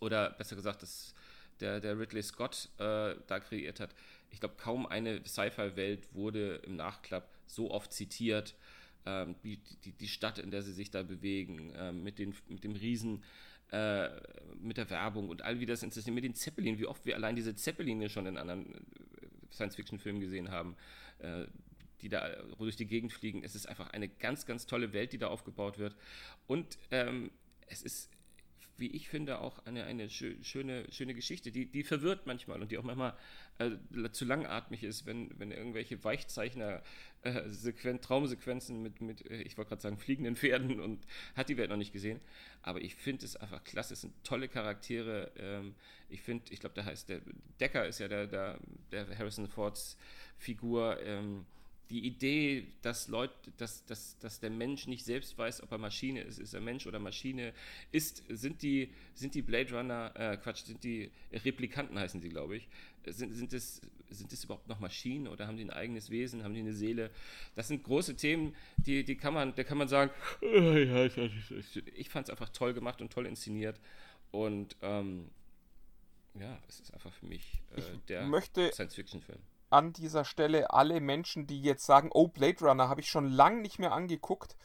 oder besser gesagt, das, der, der Ridley Scott äh, da kreiert hat, ich glaube, kaum eine Sci-Fi-Welt wurde im Nachklapp so oft zitiert ähm, die, die, die, Stadt, in der sie sich da bewegen, äh, mit, den, mit dem Riesen, äh, mit der Werbung und all wie das inzwischen mit den Zeppelin, wie oft wir allein diese Zeppeline schon in anderen äh, Science-Fiction-Filmen gesehen haben, äh, die da durch die Gegend fliegen. Es ist einfach eine ganz, ganz tolle Welt, die da aufgebaut wird. Und ähm, es ist wie ich finde, auch eine, eine schöne, schöne Geschichte, die, die verwirrt manchmal und die auch manchmal äh, zu langatmig ist, wenn, wenn irgendwelche Weichzeichner äh, Traumsequenzen mit, mit äh, ich wollte gerade sagen, fliegenden Pferden und hat die Welt noch nicht gesehen. Aber ich finde es einfach klasse, es sind tolle Charaktere. Ähm, ich finde, ich glaube, der heißt, der Decker ist ja der, der, der Harrison Fords Figur. Ähm, die Idee, dass Leute, dass, dass, dass der Mensch nicht selbst weiß, ob er Maschine ist, ist er Mensch oder Maschine, ist, sind die, sind die Blade Runner, äh, Quatsch, sind die Replikanten heißen sie, glaube ich, sind, sind es, sind es überhaupt noch Maschinen oder haben die ein eigenes Wesen, haben die eine Seele? Das sind große Themen, die, die kann man, da kann man sagen, ich fand es einfach toll gemacht und toll inszeniert. Und ähm, ja, es ist einfach für mich äh, der Science-Fiction-Film an dieser Stelle alle Menschen, die jetzt sagen, oh, Blade Runner habe ich schon lange nicht mehr angeguckt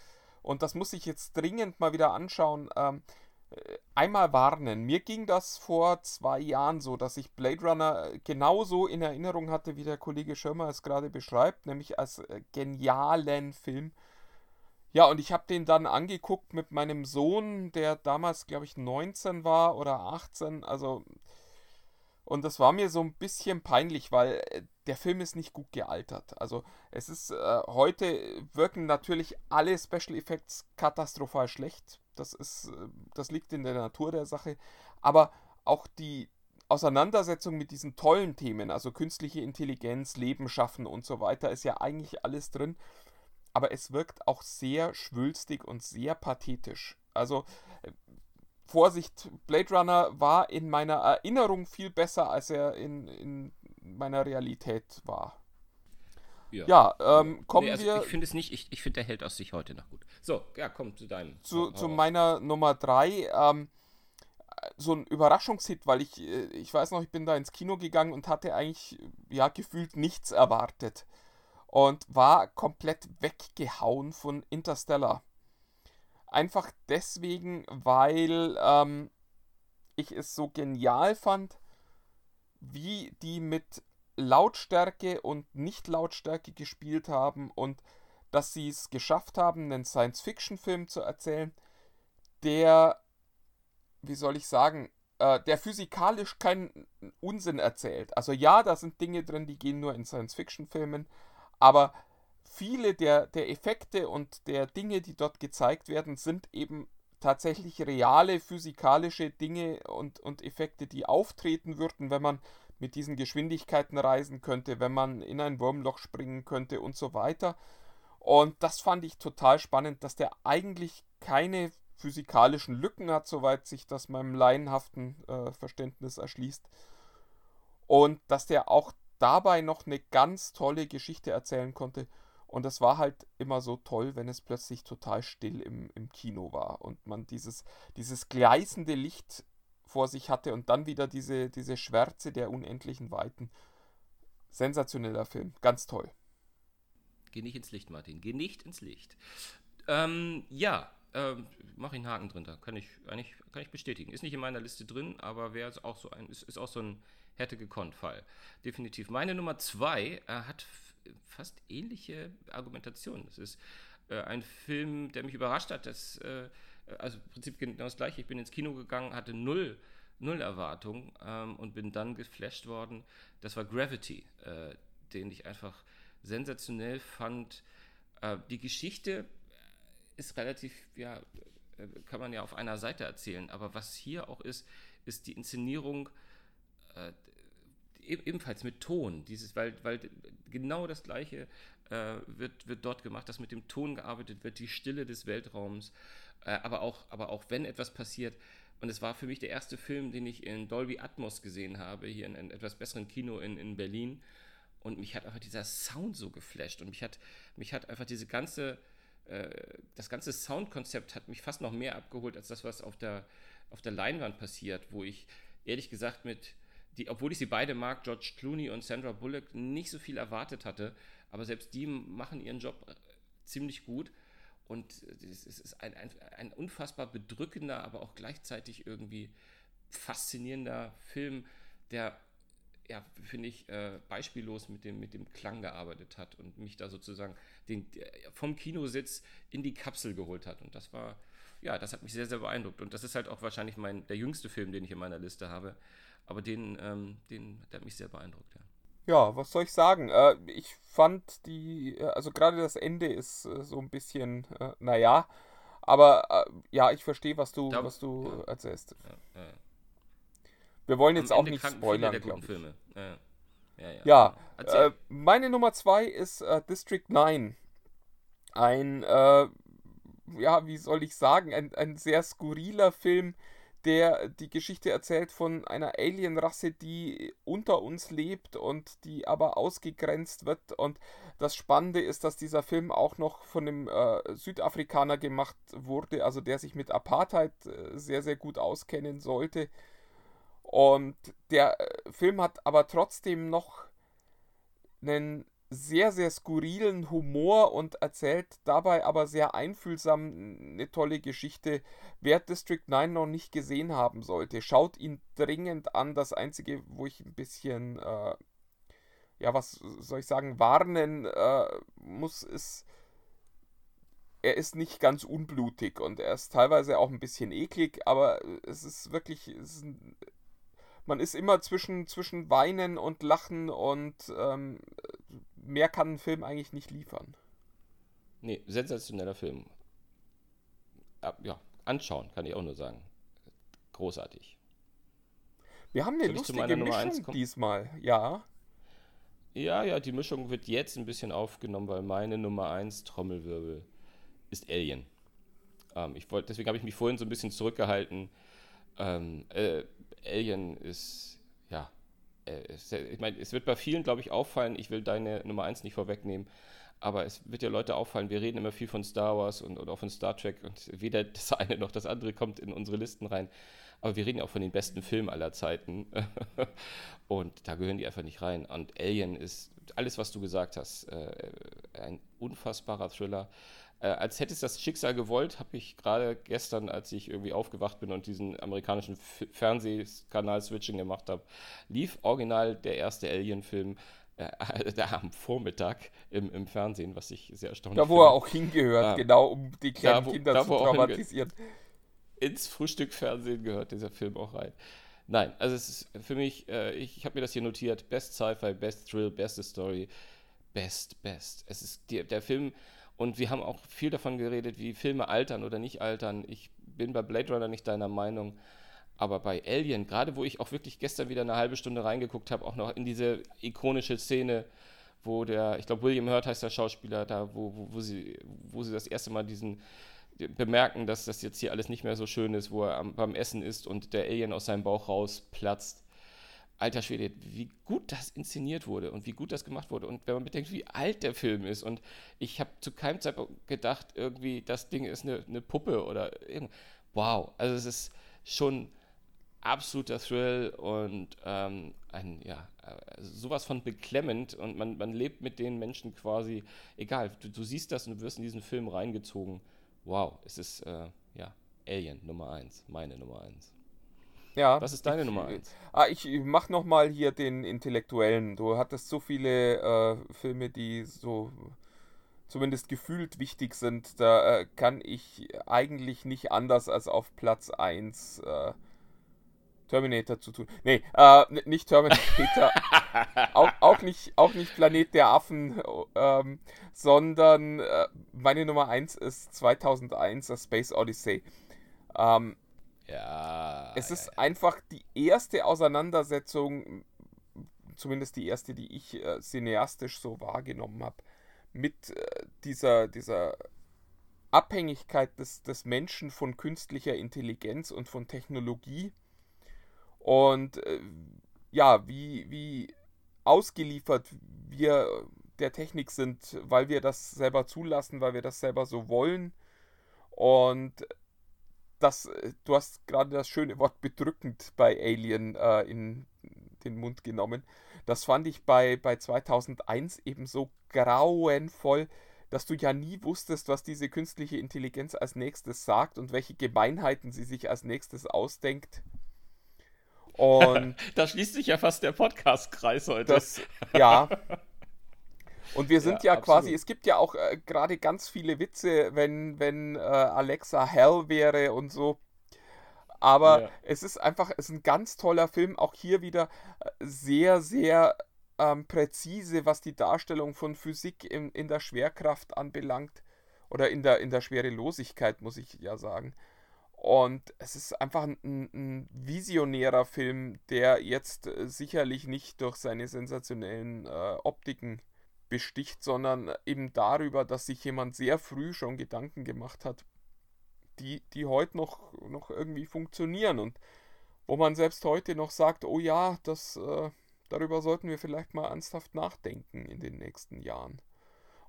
und das muss ich jetzt dringend mal wieder anschauen. Ähm, äh, einmal warnen. Mir ging das vor zwei Jahren so, dass ich Blade Runner genauso in Erinnerung hatte, wie der Kollege Schirmer es gerade beschreibt, nämlich als äh, genialen Film. Ja, und ich habe den dann angeguckt mit meinem Sohn, der damals, glaube ich, 19 war oder 18. Also und das war mir so ein bisschen peinlich, weil äh, der Film ist nicht gut gealtert. Also es ist äh, heute wirken natürlich alle Special Effects katastrophal schlecht. Das ist, äh, das liegt in der Natur der Sache. Aber auch die Auseinandersetzung mit diesen tollen Themen, also künstliche Intelligenz, Leben schaffen und so weiter, ist ja eigentlich alles drin. Aber es wirkt auch sehr schwülstig und sehr pathetisch. Also äh, Vorsicht, Blade Runner war in meiner Erinnerung viel besser, als er in, in meiner Realität war. Ja, ja ähm, kommen nee, also wir. Ich finde es nicht, ich, ich finde, der hält aus sich heute noch gut. So, ja, komm zu deinem. Zu, zu meiner Nummer 3. Ähm, so ein Überraschungshit, weil ich, äh, ich weiß noch, ich bin da ins Kino gegangen und hatte eigentlich, ja, gefühlt nichts erwartet. Und war komplett weggehauen von Interstellar. Einfach deswegen, weil ähm, ich es so genial fand, wie die mit Lautstärke und Nicht-Lautstärke gespielt haben und dass sie es geschafft haben, einen Science-Fiction-Film zu erzählen, der, wie soll ich sagen, äh, der physikalisch keinen Unsinn erzählt. Also ja, da sind Dinge drin, die gehen nur in Science-Fiction-Filmen, aber viele der, der Effekte und der Dinge, die dort gezeigt werden, sind eben tatsächlich reale physikalische Dinge und, und Effekte, die auftreten würden, wenn man mit diesen Geschwindigkeiten reisen könnte, wenn man in ein Wurmloch springen könnte und so weiter. Und das fand ich total spannend, dass der eigentlich keine physikalischen Lücken hat, soweit sich das meinem laienhaften äh, Verständnis erschließt. Und dass der auch dabei noch eine ganz tolle Geschichte erzählen konnte. Und das war halt immer so toll, wenn es plötzlich total still im, im Kino war und man dieses, dieses gleißende Licht vor sich hatte und dann wieder diese, diese Schwärze der unendlichen Weiten. Sensationeller Film, ganz toll. Geh nicht ins Licht, Martin, geh nicht ins Licht. Ähm, ja, ähm, mach ich einen Haken drin, da kann ich eigentlich kann ich bestätigen. Ist nicht in meiner Liste drin, aber wäre auch so ein, ist, ist auch so ein hätte gekonnt Fall. Definitiv. Meine Nummer zwei äh, hat fast ähnliche Argumentation. Es ist äh, ein Film, der mich überrascht hat, dass äh, also im Prinzip genau das gleiche. Ich bin ins Kino gegangen, hatte null, null Erwartung ähm, und bin dann geflasht worden. Das war Gravity, äh, den ich einfach sensationell fand. Äh, die Geschichte ist relativ, ja, äh, kann man ja auf einer Seite erzählen, aber was hier auch ist, ist die Inszenierung äh, ebenfalls mit Ton, dieses, weil, weil genau das Gleiche äh, wird, wird dort gemacht, dass mit dem Ton gearbeitet wird, die Stille des Weltraums, äh, aber, auch, aber auch wenn etwas passiert. Und es war für mich der erste Film, den ich in Dolby Atmos gesehen habe, hier in einem etwas besseren Kino in, in Berlin. Und mich hat einfach dieser Sound so geflasht und mich hat, mich hat einfach diese ganze, äh, das ganze Soundkonzept hat mich fast noch mehr abgeholt als das, was auf der, auf der Leinwand passiert, wo ich ehrlich gesagt mit, die, obwohl ich sie beide mag, George Clooney und Sandra Bullock, nicht so viel erwartet hatte, aber selbst die machen ihren Job äh, ziemlich gut. Und es ist ein, ein, ein unfassbar bedrückender, aber auch gleichzeitig irgendwie faszinierender Film, der, ja, finde ich, äh, beispiellos mit dem, mit dem Klang gearbeitet hat und mich da sozusagen den, vom Kinositz in die Kapsel geholt hat. Und das war, ja, das hat mich sehr, sehr beeindruckt. Und das ist halt auch wahrscheinlich mein, der jüngste Film, den ich in meiner Liste habe. Aber den, ähm, den, der hat mich sehr beeindruckt, ja. Ja, was soll ich sagen? Äh, ich fand die, äh, also gerade das Ende ist äh, so ein bisschen, äh, naja, aber äh, ja, ich verstehe, was du, da, was du ja. erzählst. Ja, ja. Wir wollen jetzt Am auch Ende nicht spoilern, glaube ich. Filme. Ja, ja, äh, meine Nummer zwei ist District 9. Ein, ja, wie soll ich sagen, ein, ein sehr skurriler Film, der die Geschichte erzählt von einer Alienrasse, die unter uns lebt und die aber ausgegrenzt wird. Und das Spannende ist, dass dieser Film auch noch von einem äh, Südafrikaner gemacht wurde, also der sich mit Apartheid äh, sehr, sehr gut auskennen sollte. Und der äh, Film hat aber trotzdem noch einen sehr, sehr skurrilen Humor und erzählt dabei aber sehr einfühlsam eine tolle Geschichte. Wer District 9 noch nicht gesehen haben sollte, schaut ihn dringend an. Das Einzige, wo ich ein bisschen, äh, ja, was soll ich sagen, warnen äh, muss, ist, er ist nicht ganz unblutig und er ist teilweise auch ein bisschen eklig, aber es ist wirklich, es ist ein, man ist immer zwischen, zwischen Weinen und Lachen und ähm, mehr kann ein Film eigentlich nicht liefern. Nee, sensationeller Film. Ja, anschauen, kann ich auch nur sagen. Großartig. Wir haben eine Soll lustige meiner Nummer eins Mischung diesmal. Ja. Ja, ja, die Mischung wird jetzt ein bisschen aufgenommen, weil meine Nummer 1 Trommelwirbel ist Alien. Ähm, ich wollt, deswegen habe ich mich vorhin so ein bisschen zurückgehalten. Ähm, äh, Alien ist, ja, äh, ist, ich meine, es wird bei vielen, glaube ich, auffallen, ich will deine Nummer 1 nicht vorwegnehmen, aber es wird ja Leute auffallen, wir reden immer viel von Star Wars und, und auch von Star Trek und weder das eine noch das andere kommt in unsere Listen rein. Aber wir reden ja auch von den besten Filmen aller Zeiten. und da gehören die einfach nicht rein. Und Alien ist alles, was du gesagt hast, äh, ein unfassbarer Thriller. Äh, als hätte es das Schicksal gewollt, habe ich gerade gestern, als ich irgendwie aufgewacht bin und diesen amerikanischen F Fernsehkanal-Switching gemacht habe, lief original der erste Alien-Film äh, da am Vormittag im, im Fernsehen, was ich sehr erstaunlich Da, wo finde. er auch hingehört, Ah. genau, um die kleinen wo- Kinder da, zu er traumatisieren. ins Frühstückfernsehen gehört dieser Film auch rein. Nein, also es ist für mich, äh, ich, ich habe mir das hier notiert, Best Sci-Fi, Best Thrill, beste Story, Best, Best. Es ist die, der Film und wir haben auch viel davon geredet, wie Filme altern oder nicht altern. Ich bin bei Blade Runner nicht deiner Meinung, aber bei Alien, gerade wo ich auch wirklich gestern wieder eine halbe Stunde reingeguckt habe, auch noch in diese ikonische Szene, wo der, ich glaube William Hurt heißt der Schauspieler, da wo, wo, wo, sie, wo sie das erste Mal diesen bemerken, dass das jetzt hier alles nicht mehr so schön ist, wo er am, beim Essen ist und der Alien aus seinem Bauch rausplatzt. Alter Schwede, wie gut das inszeniert wurde und wie gut das gemacht wurde. Und wenn man bedenkt, wie alt der Film ist. Und ich habe zu keinem Zeitpunkt gedacht, irgendwie, das Ding ist eine, eine Puppe oder irgend. Wow, also es ist schon absoluter Thrill und ähm, ein, ja, äh, sowas von beklemmend und man, man lebt mit den Menschen quasi, egal, du, du siehst das und du wirst in diesen Film reingezogen. Wow, es ist, äh, ja, Alien Nummer 1, meine Nummer 1. Ja, Was ist deine ich, Nummer 1? Ah, ich mach noch mal hier den Intellektuellen. Du hattest so viele äh, Filme, die so zumindest gefühlt wichtig sind. Da äh, kann ich eigentlich nicht anders als auf Platz 1 äh, Terminator zu tun. Nee, äh, nicht Terminator. auch, auch, nicht, auch nicht Planet der Affen, ähm, sondern äh, meine Nummer 1 ist 2001 A Space Odyssey. Ähm, Ja. es ja, ist einfach die erste Auseinandersetzung, zumindest die erste, die ich äh, cineastisch so wahrgenommen habe, mit äh, dieser, dieser Abhängigkeit des, des Menschen von künstlicher Intelligenz und von Technologie. Und äh, ja, wie, wie ausgeliefert wir der Technik sind, weil wir das selber zulassen, weil wir das selber so wollen. Und das, äh, du hast gerade das schöne Wort bedrückend bei Alien äh, in den Mund genommen. Das fand ich bei, bei 2001 eben so grauenvoll, dass du ja nie wusstest, was diese künstliche Intelligenz als nächstes sagt und welche Gemeinheiten sie sich als nächstes ausdenkt. Und Da schließt sich ja fast der Podcast-Kreis heute. das, ja. Und wir sind ja, Ja, quasi, es gibt ja auch äh, gerade ganz viele Witze, wenn, wenn äh, Alexa Hell wäre und so. Aber Ja. es ist einfach, es ist ein ganz toller Film, auch hier wieder äh, sehr, sehr ähm, präzise, was die Darstellung von Physik in, in der Schwerkraft anbelangt. Oder in der, in der Schwerelosigkeit, muss ich ja sagen. Und es ist einfach ein, ein visionärer Film, der jetzt äh, sicherlich nicht durch seine sensationellen äh, Optiken besticht, sondern eben darüber, dass sich jemand sehr früh schon Gedanken gemacht hat, die, die heute noch, noch irgendwie funktionieren und wo man selbst heute noch sagt, oh ja, das, äh, darüber sollten wir vielleicht mal ernsthaft nachdenken in den nächsten Jahren.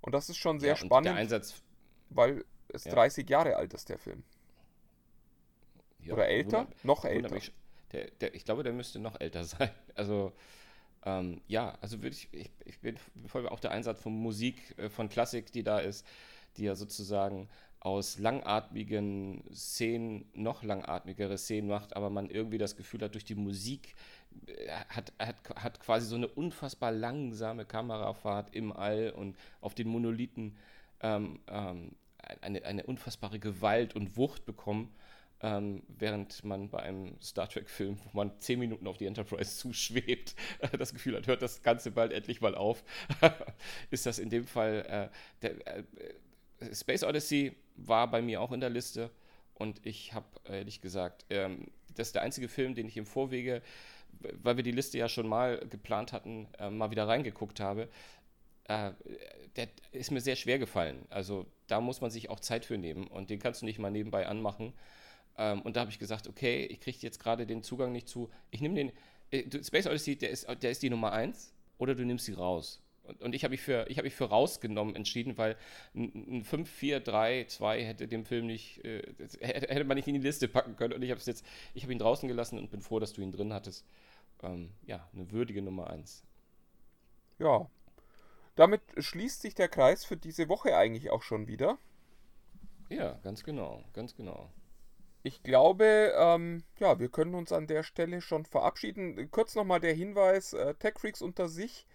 Und das ist schon sehr ja, spannend, Einsatz. weil es Ja. 30 Jahre alt ist, der Film. Ja, Oder älter? wundert- noch älter. mich. Der, der, ich glaube, der müsste noch älter sein. Also, ähm, ja, also würde ich, ich, ich bin voll auch der Einsatz von Musik, äh, von Klassik, die da ist, die ja sozusagen aus langatmigen Szenen noch langatmigere Szenen macht, aber man irgendwie das Gefühl hat, durch die Musik äh, hat, hat, hat quasi so eine unfassbar langsame Kamerafahrt im All und auf den Monolithen ähm, ähm, eine, eine unfassbare Gewalt und Wucht bekommen, ähm, während man bei einem Star Trek-Film, wo man zehn Minuten auf die Enterprise zuschwebt, das Gefühl hat, hört das Ganze bald endlich mal auf, ist das in dem Fall äh, der, äh, Space Odyssey war bei mir auch in der Liste und ich habe ehrlich gesagt, ähm, das ist der einzige Film, den ich im Vorwege weil wir die Liste ja schon mal geplant hatten, äh, mal wieder reingeguckt habe, äh, der ist mir sehr schwer gefallen. Also da muss man sich auch Zeit für nehmen und den kannst du nicht mal nebenbei anmachen. Ähm, und da habe ich gesagt, okay, ich kriege jetzt gerade den Zugang nicht zu. Ich nehme den, äh, Space Odyssey, der ist, der ist die Nummer 1 oder du nimmst sie raus. Und, und ich habe mich, für, hab mich für rausgenommen entschieden, weil ein 5, 4, 3, 2 hätte dem Film nicht, äh, hätte man nicht in die Liste packen können. Und ich habe es jetzt, ich habe ihn draußen gelassen und bin froh, dass du ihn drin hattest. Ähm, ja, eine würdige Nummer 1. Ja. Damit schließt sich der Kreis für diese Woche eigentlich auch schon wieder. Ja, ganz genau, ganz genau. Ich glaube, ähm, ja, wir können uns an der Stelle schon verabschieden. Kurz nochmal der Hinweis, äh, TechFreaks unter sich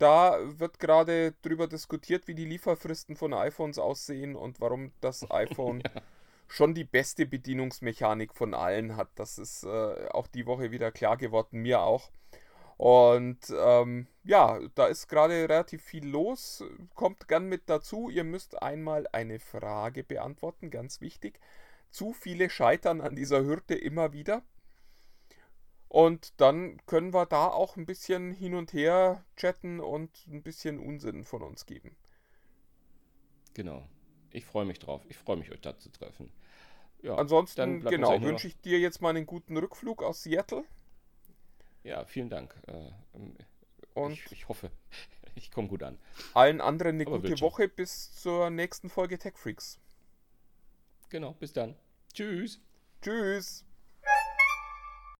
da wird gerade drüber diskutiert, wie die Lieferfristen von iPhones aussehen und warum das iPhone ja. schon die beste Bedienungsmechanik von allen hat. Das ist äh, auch die Woche wieder klar geworden, mir auch. Und ähm, ja, da ist gerade relativ viel los. Kommt gern mit dazu. Ihr müsst einmal eine Frage beantworten, ganz wichtig. Zu viele scheitern an dieser Hürde immer wieder. Und dann können wir da auch ein bisschen hin und her chatten und ein bisschen Unsinn von uns geben. Genau. Ich freue mich drauf. Ich freue mich, euch da zu treffen. Ja, Ansonsten, genau, wünsche ich dir jetzt mal einen guten Rückflug aus Seattle. Ja, vielen Dank. Äh, ähm, und ich, ich hoffe, ich komme gut an. Allen anderen eine Aber gute Woche bis zur nächsten Folge Tech Freaks. Genau, bis dann. Tschüss. Tschüss.